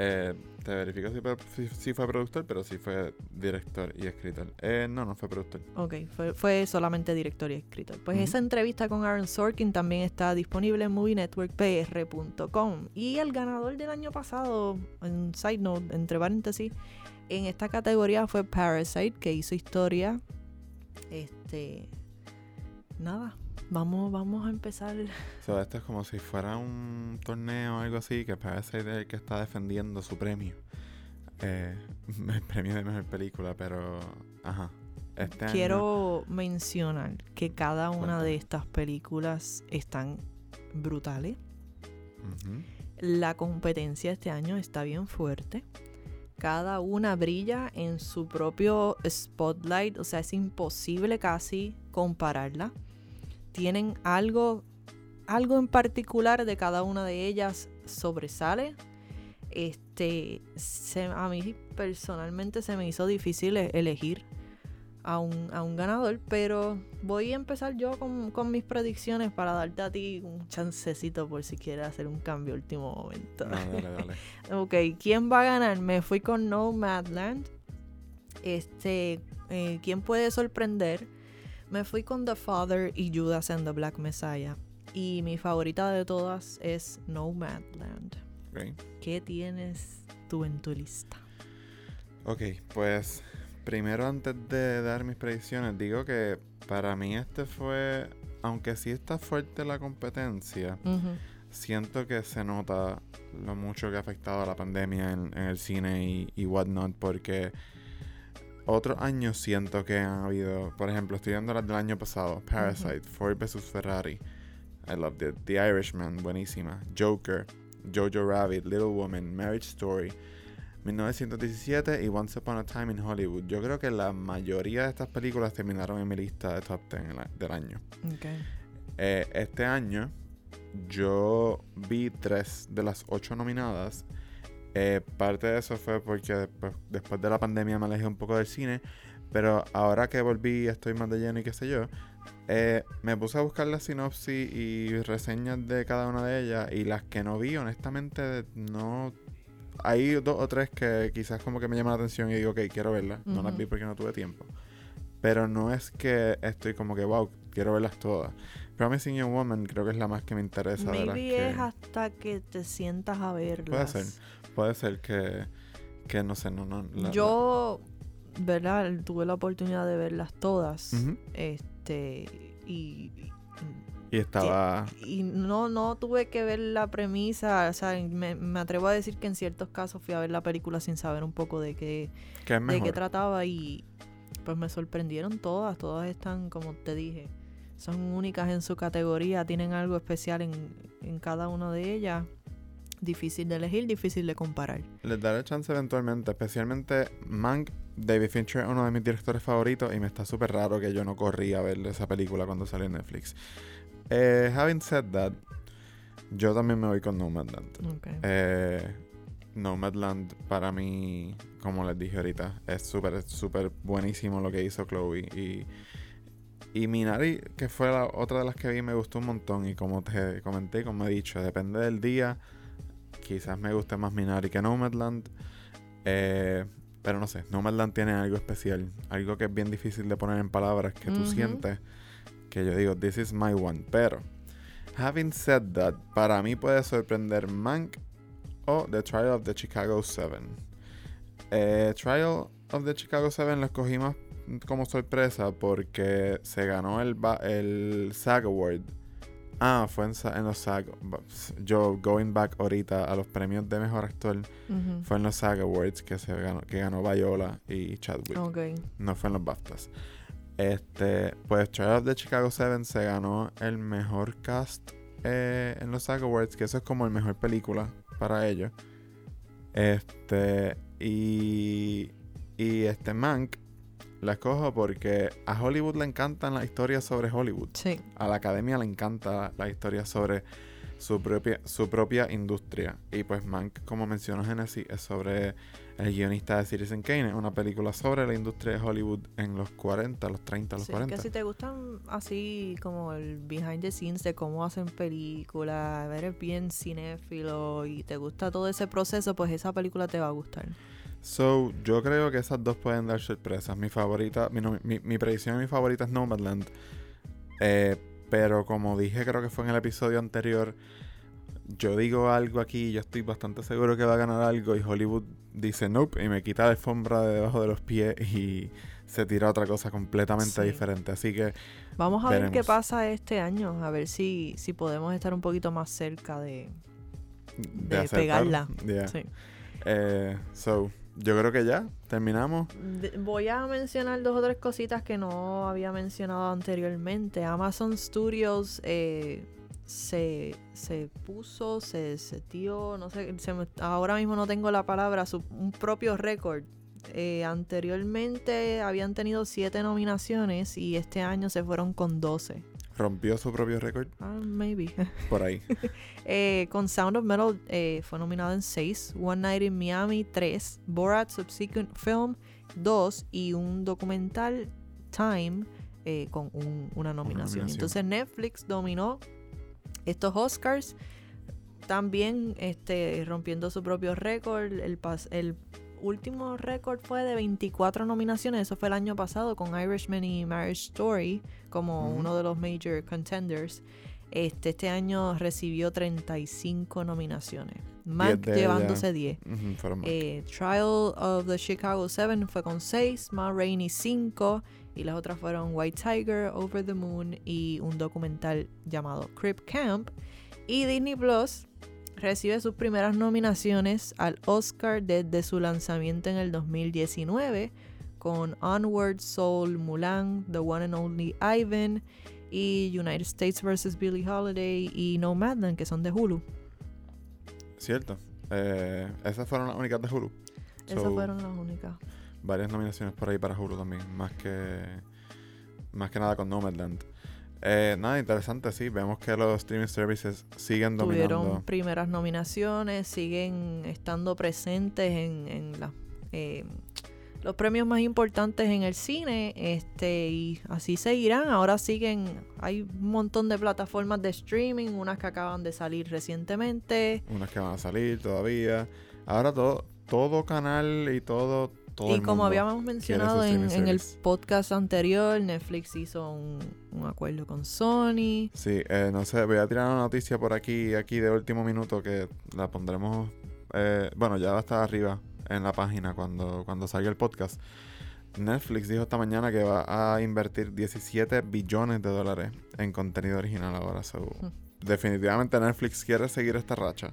Eh, te verifico si fue, si- si fue productor, pero sí fue director y escritor. Eh, no, no fue productor. Ok, fue, fue solamente director y escritor. Pues esa entrevista con Aaron Sorkin también está disponible en movienetworkpr.com. Y el ganador del año pasado, en side note, entre paréntesis, en esta categoría fue Parasite, que hizo historia. Este. Nada, vamos, vamos a empezar. O sea, esto es como si fuera un torneo o algo así, que parece el que está defendiendo su premio. Eh, el premio de mejor película, pero. Ajá. Este año- Quiero mencionar que cada una Cuéntame. de estas películas están brutales. La competencia este año está bien fuerte. cada una brilla en su propio spotlight, o sea, es imposible casi compararla. Tienen algo, algo en particular de cada una de ellas sobresale. Este, se- a mí personalmente se me hizo difícil e- elegir a un, a un ganador, pero voy a empezar yo con, con mis predicciones para darte a ti un chancecito por si quieres hacer un cambio último momento. No, dale, dale. Ok, ¿quién va a ganar? Me fui con Nomadland. Este, eh, ¿quién puede sorprender? Me fui con The Father y Judas and the Black Messiah. Y mi favorita de todas es Nomadland. Ok. ¿Qué tienes tú en tu lista? Ok, pues primero antes de dar mis predicciones, digo que para mí este fue, aunque sí está fuerte la competencia, siento que se nota lo mucho que ha afectado a la pandemia en, en el cine y, y whatnot, porque otros años siento que han habido, por ejemplo, estoy viendo las del año pasado, Parasite, Ford vs. Ferrari, I loved it, The Irishman, buenísima, Joker, Jojo Rabbit, Little Woman, Marriage Story, 1917 y Once Upon a Time in Hollywood. Yo creo que la mayoría de estas películas terminaron en mi lista de top 10 el a- del año. ok. Eh, este año yo vi tres de las ocho nominadas. Eh, parte de eso fue porque después, después de la pandemia me alejé un poco del cine. Pero ahora que volví, estoy más de lleno y qué sé yo. eh, me puse a buscar la sinopsis y reseñas de cada una de ellas. Y las que no vi, honestamente, no. Hay dos o tres que quizás como que me llaman la atención y digo, ok, quiero verlas. No las vi porque no tuve tiempo. Pero no es que estoy como que, wow, quiero verlas todas. Promising Young Woman creo que es la más que me interesa de las que... es hasta que te sientas a verlas. Puede ser. Puede ser que, que no sé, no, no. la- Yo, ¿verdad? Tuve la oportunidad de verlas todas. Este, y, Y estaba... y no, no tuve que ver la premisa. O sea, me, me atrevo a decir que en ciertos casos fui a ver la película sin saber un poco de qué, es de qué trataba y pues me sorprendieron todas. Todas están, como te dije, son únicas en su categoría, tienen algo especial en, en cada una de ellas. Difícil de elegir, difícil de comparar. Les daré chance eventualmente, especialmente Mank. David Fincher es uno de mis directores favoritos y me está súper raro que yo no corrí a ver esa película cuando salió en Netflix. Eh, having said that, yo también me voy con Nomadland. Ok. Eh, Nomadland para mí, como les dije ahorita, es súper, súper buenísimo lo que hizo Chloe. Y, y Minari, que fue la otra de las que vi, me gustó un montón. Y como te comenté, como he dicho, depende del día. Quizás me guste más Minari que Nomadland. Eh, pero no sé, Nomadland tiene algo especial. Algo que es bien difícil de poner en palabras, que tú sientes. Que yo digo, this is my one. Pero, having said that, para mí puede sorprender Mank o The Trial of the Chicago 7. Eh, Trial of the Chicago 7 lo escogimos como sorpresa porque se ganó el, el SAG Award. Ah, fue en, los SAG. Yo, going back ahorita a los premios de mejor actor, fue en los SAG Awards que, se ganó, que ganó Viola y Chadwick. Ok. No fue en los BAFTAs. Este, pues of the Chicago 7 se ganó el mejor cast eh, en los SAG Awards, que eso es como el mejor película para ellos. Este, y, y este Mank la escojo porque a Hollywood le encantan las historias sobre Hollywood. Sí. A la academia le encanta la historia sobre su propia, su propia industria. Y pues Mank, como mencionó Genesis, es sobre el guionista de Citizen Kane. Es una película sobre la industria de Hollywood en los 40, los 30, los Sí, 40. que si te gustan así como el behind the scenes de cómo hacen películas, eres bien cinéfilo y te gusta todo ese proceso, pues esa película te va a gustar. So, yo creo que esas dos pueden dar sorpresas. Mi favorita, mi, nom- mi, mi predicción de mi favorita es Nomadland. Eh, pero como dije, creo que fue en el episodio anterior, yo digo algo aquí, yo estoy bastante seguro que va a ganar algo y Hollywood dice nope y me quita la alfombra de debajo de los pies y se tira otra cosa completamente Sí. diferente. Así que Vamos a ver qué pasa este año, a ver si, si podemos estar un poquito más cerca de, de, pegarla. yeah. Sí. Eh, so, yo creo que ya terminamos. Voy a mencionar dos o tres cositas que no había mencionado anteriormente. Amazon Studios eh, se, se puso, se setió, no sé, se me- ahora mismo no tengo la palabra, su, un propio récord. Eh, anteriormente habían tenido siete nominaciones y este año se fueron con 12. Rompió su propio récord Ah, maybe. por ahí. Eh, con Sound of Metal eh, fue nominado en 6, One Night in Miami 3, Borat Subsequent Film 2 y un documental Time eh, con un- una nominación. nominación. Entonces Netflix dominó estos Oscars también este, rompiendo su propio récord. El, pas- el último récord fue de 24 nominaciones, eso fue el año pasado con Irishman y Marriage Story como uno de los major contenders. Este, este año recibió 35 nominaciones. De llevándose 10. Ujú, fueron más. Eh, Trial of the Chicago 7 fue con 6, Ma Rainey 5 y las otras fueron White Tiger, Over the Moon y un documental llamado Crip Camp. Y Disney Plus recibe sus primeras nominaciones al Oscar desde su lanzamiento en el 2019 con Onward, Soul, Mulan, The One and Only Ivan y United States vs. Billie Holiday y Nomadland que son de Hulu. Cierto. Eh, esas fueron las únicas de Hulu. Esas So, fueron las únicas. Varias nominaciones por ahí para Hulu también. Más que. Más que nada con Nomadland. Eh, nada, interesante, sí. Vemos que los streaming services siguen dominando. tuvieron primeras nominaciones, siguen estando presentes en, en la- eh, los premios más importantes en el cine, este y así seguirán. Ahora siguen, hay un montón de plataformas de streaming, unas que acaban de salir recientemente. Unas que van a salir todavía. Ahora todo, todo canal y todo. Todo y como habíamos mencionado en, el podcast anterior, Netflix hizo un, un acuerdo con Sony. Sí, eh, no sé, voy a tirar una noticia por aquí, aquí de último minuto que la pondremos, eh, bueno, ya va a estar arriba en la página cuando, cuando salga el podcast. Netflix dijo esta mañana que va a invertir 17 billones de dólares en contenido original ahora. So, definitivamente Netflix quiere seguir esta racha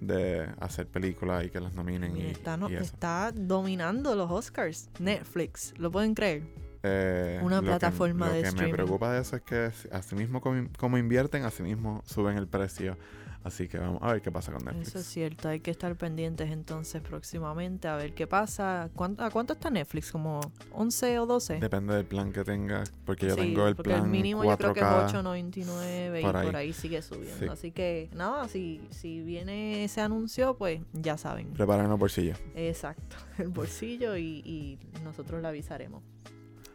de hacer películas y que las nominen Mira, y, está, no- y eso. está dominando los Oscars. Netflix, ¿lo pueden creer? Eh, una lo que- plataforma lo de que streaming. me preocupa de eso es que así mismo como, como invierten, así mismo suben el precio. Así que vamos a ver qué pasa con Netflix. Eso es cierto, hay que estar pendientes entonces próximamente a ver qué pasa. ¿Cuánto, ¿A cuánto está Netflix? ¿Como 11 o 12? Depende del plan que tengas, porque yo Sí, tengo el porque plan el mínimo 4K. yo creo que es 8.99 y por por ahí. ahí sigue subiendo. Sí. Así que nada, si, si viene ese anuncio, pues ya saben. Preparen los bolsillos. Exacto, el bolsillo y, y nosotros le avisaremos.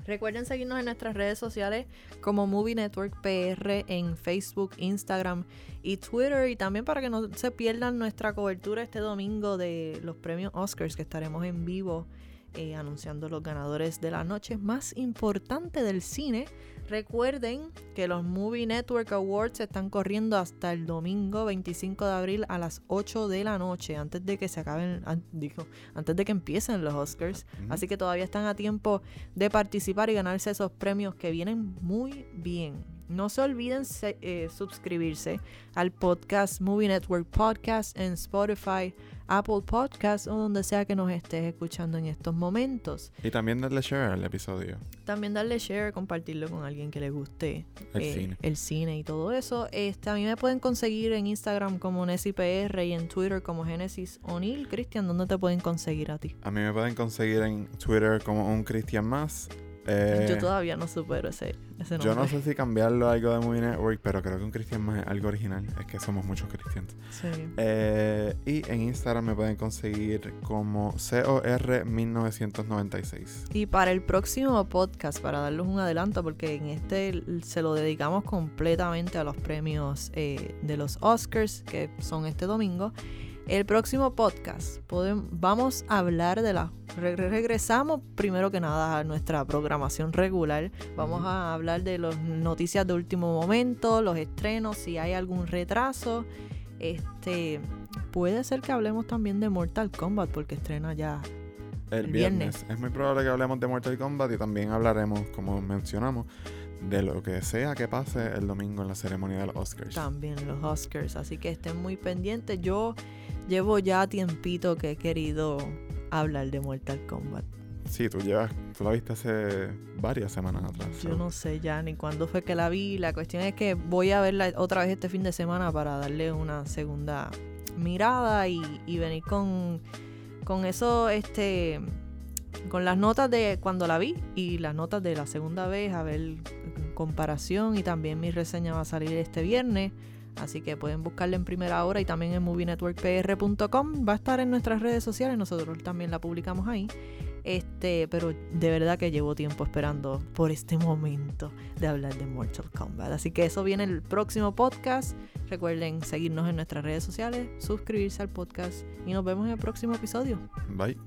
Recuerden seguirnos en nuestras redes sociales como Movie Network PR en Facebook, Instagram y Twitter. Y también para que no se pierdan nuestra cobertura este domingo de los premios Oscars que estaremos en vivo eh, anunciando los ganadores de la noche más importante del cine. Recuerden que los Movie Network Awards se están corriendo hasta el domingo 25 de abril a las 8 de la noche, antes de que se acaben, digo, antes de que empiecen los Oscars. Así que todavía están a tiempo de participar y ganarse esos premios que vienen muy bien. No se olviden eh, suscribirse al podcast Movie Network Podcast en Spotify, Apple Podcast o donde sea que nos estés escuchando en estos momentos. Y también darle share al episodio. También darle share, compartirlo con alguien que le guste El eh, cine. el cine y todo eso. Este, a mí me pueden conseguir en Instagram como NesiPR y en Twitter como Genesis O'Neill. Cristian, ¿dónde te pueden conseguir a ti? A mí me pueden conseguir en Twitter como un Cristian más. Eh, Yo todavía no supero ese, ese nombre. yo no sé si cambiarlo a algo de Movie Network, pero creo que un Cristian más es algo original. Es que somos muchos cristianos. Sí. Eh, y en Instagram me pueden conseguir como COR1996. Y para el próximo podcast, para darles un adelanto, porque en este se lo dedicamos completamente a los premios eh, de los Oscars, que son este domingo. El próximo podcast podem- vamos a hablar de la... re- regresamos primero que nada a nuestra programación regular. Vamos a hablar de las noticias de último momento, los estrenos, si hay algún retraso. Este puede ser que hablemos también de Mortal Kombat porque estrena ya El, El viernes. viernes. Es muy probable que hablemos de Mortal Kombat y también hablaremos, como mencionamos, de lo que sea que pase el domingo en la ceremonia de los Oscars. también los Oscars, así que estén muy pendientes. Yo llevo ya tiempito que he querido hablar de Mortal Kombat. Sí, tú llevas, tú la viste hace varias semanas atrás. Yo no sé ya ni cuándo fue que la vi. La cuestión es que voy a verla otra vez este fin de semana para darle una segunda mirada y, y venir con, con eso, este, con las notas de cuando la vi y las notas de la segunda vez, a ver comparación y también mi reseña va a salir este viernes. Así que pueden buscarla en primera hora y también en movienetworkpr.com. Va a estar en nuestras redes sociales, nosotros también la publicamos ahí. Este, pero de verdad que llevo tiempo esperando por este momento de hablar de Mortal Kombat. Así que eso viene el próximo podcast. Recuerden seguirnos en nuestras redes sociales, suscribirse al podcast y nos vemos en el próximo episodio. Bye.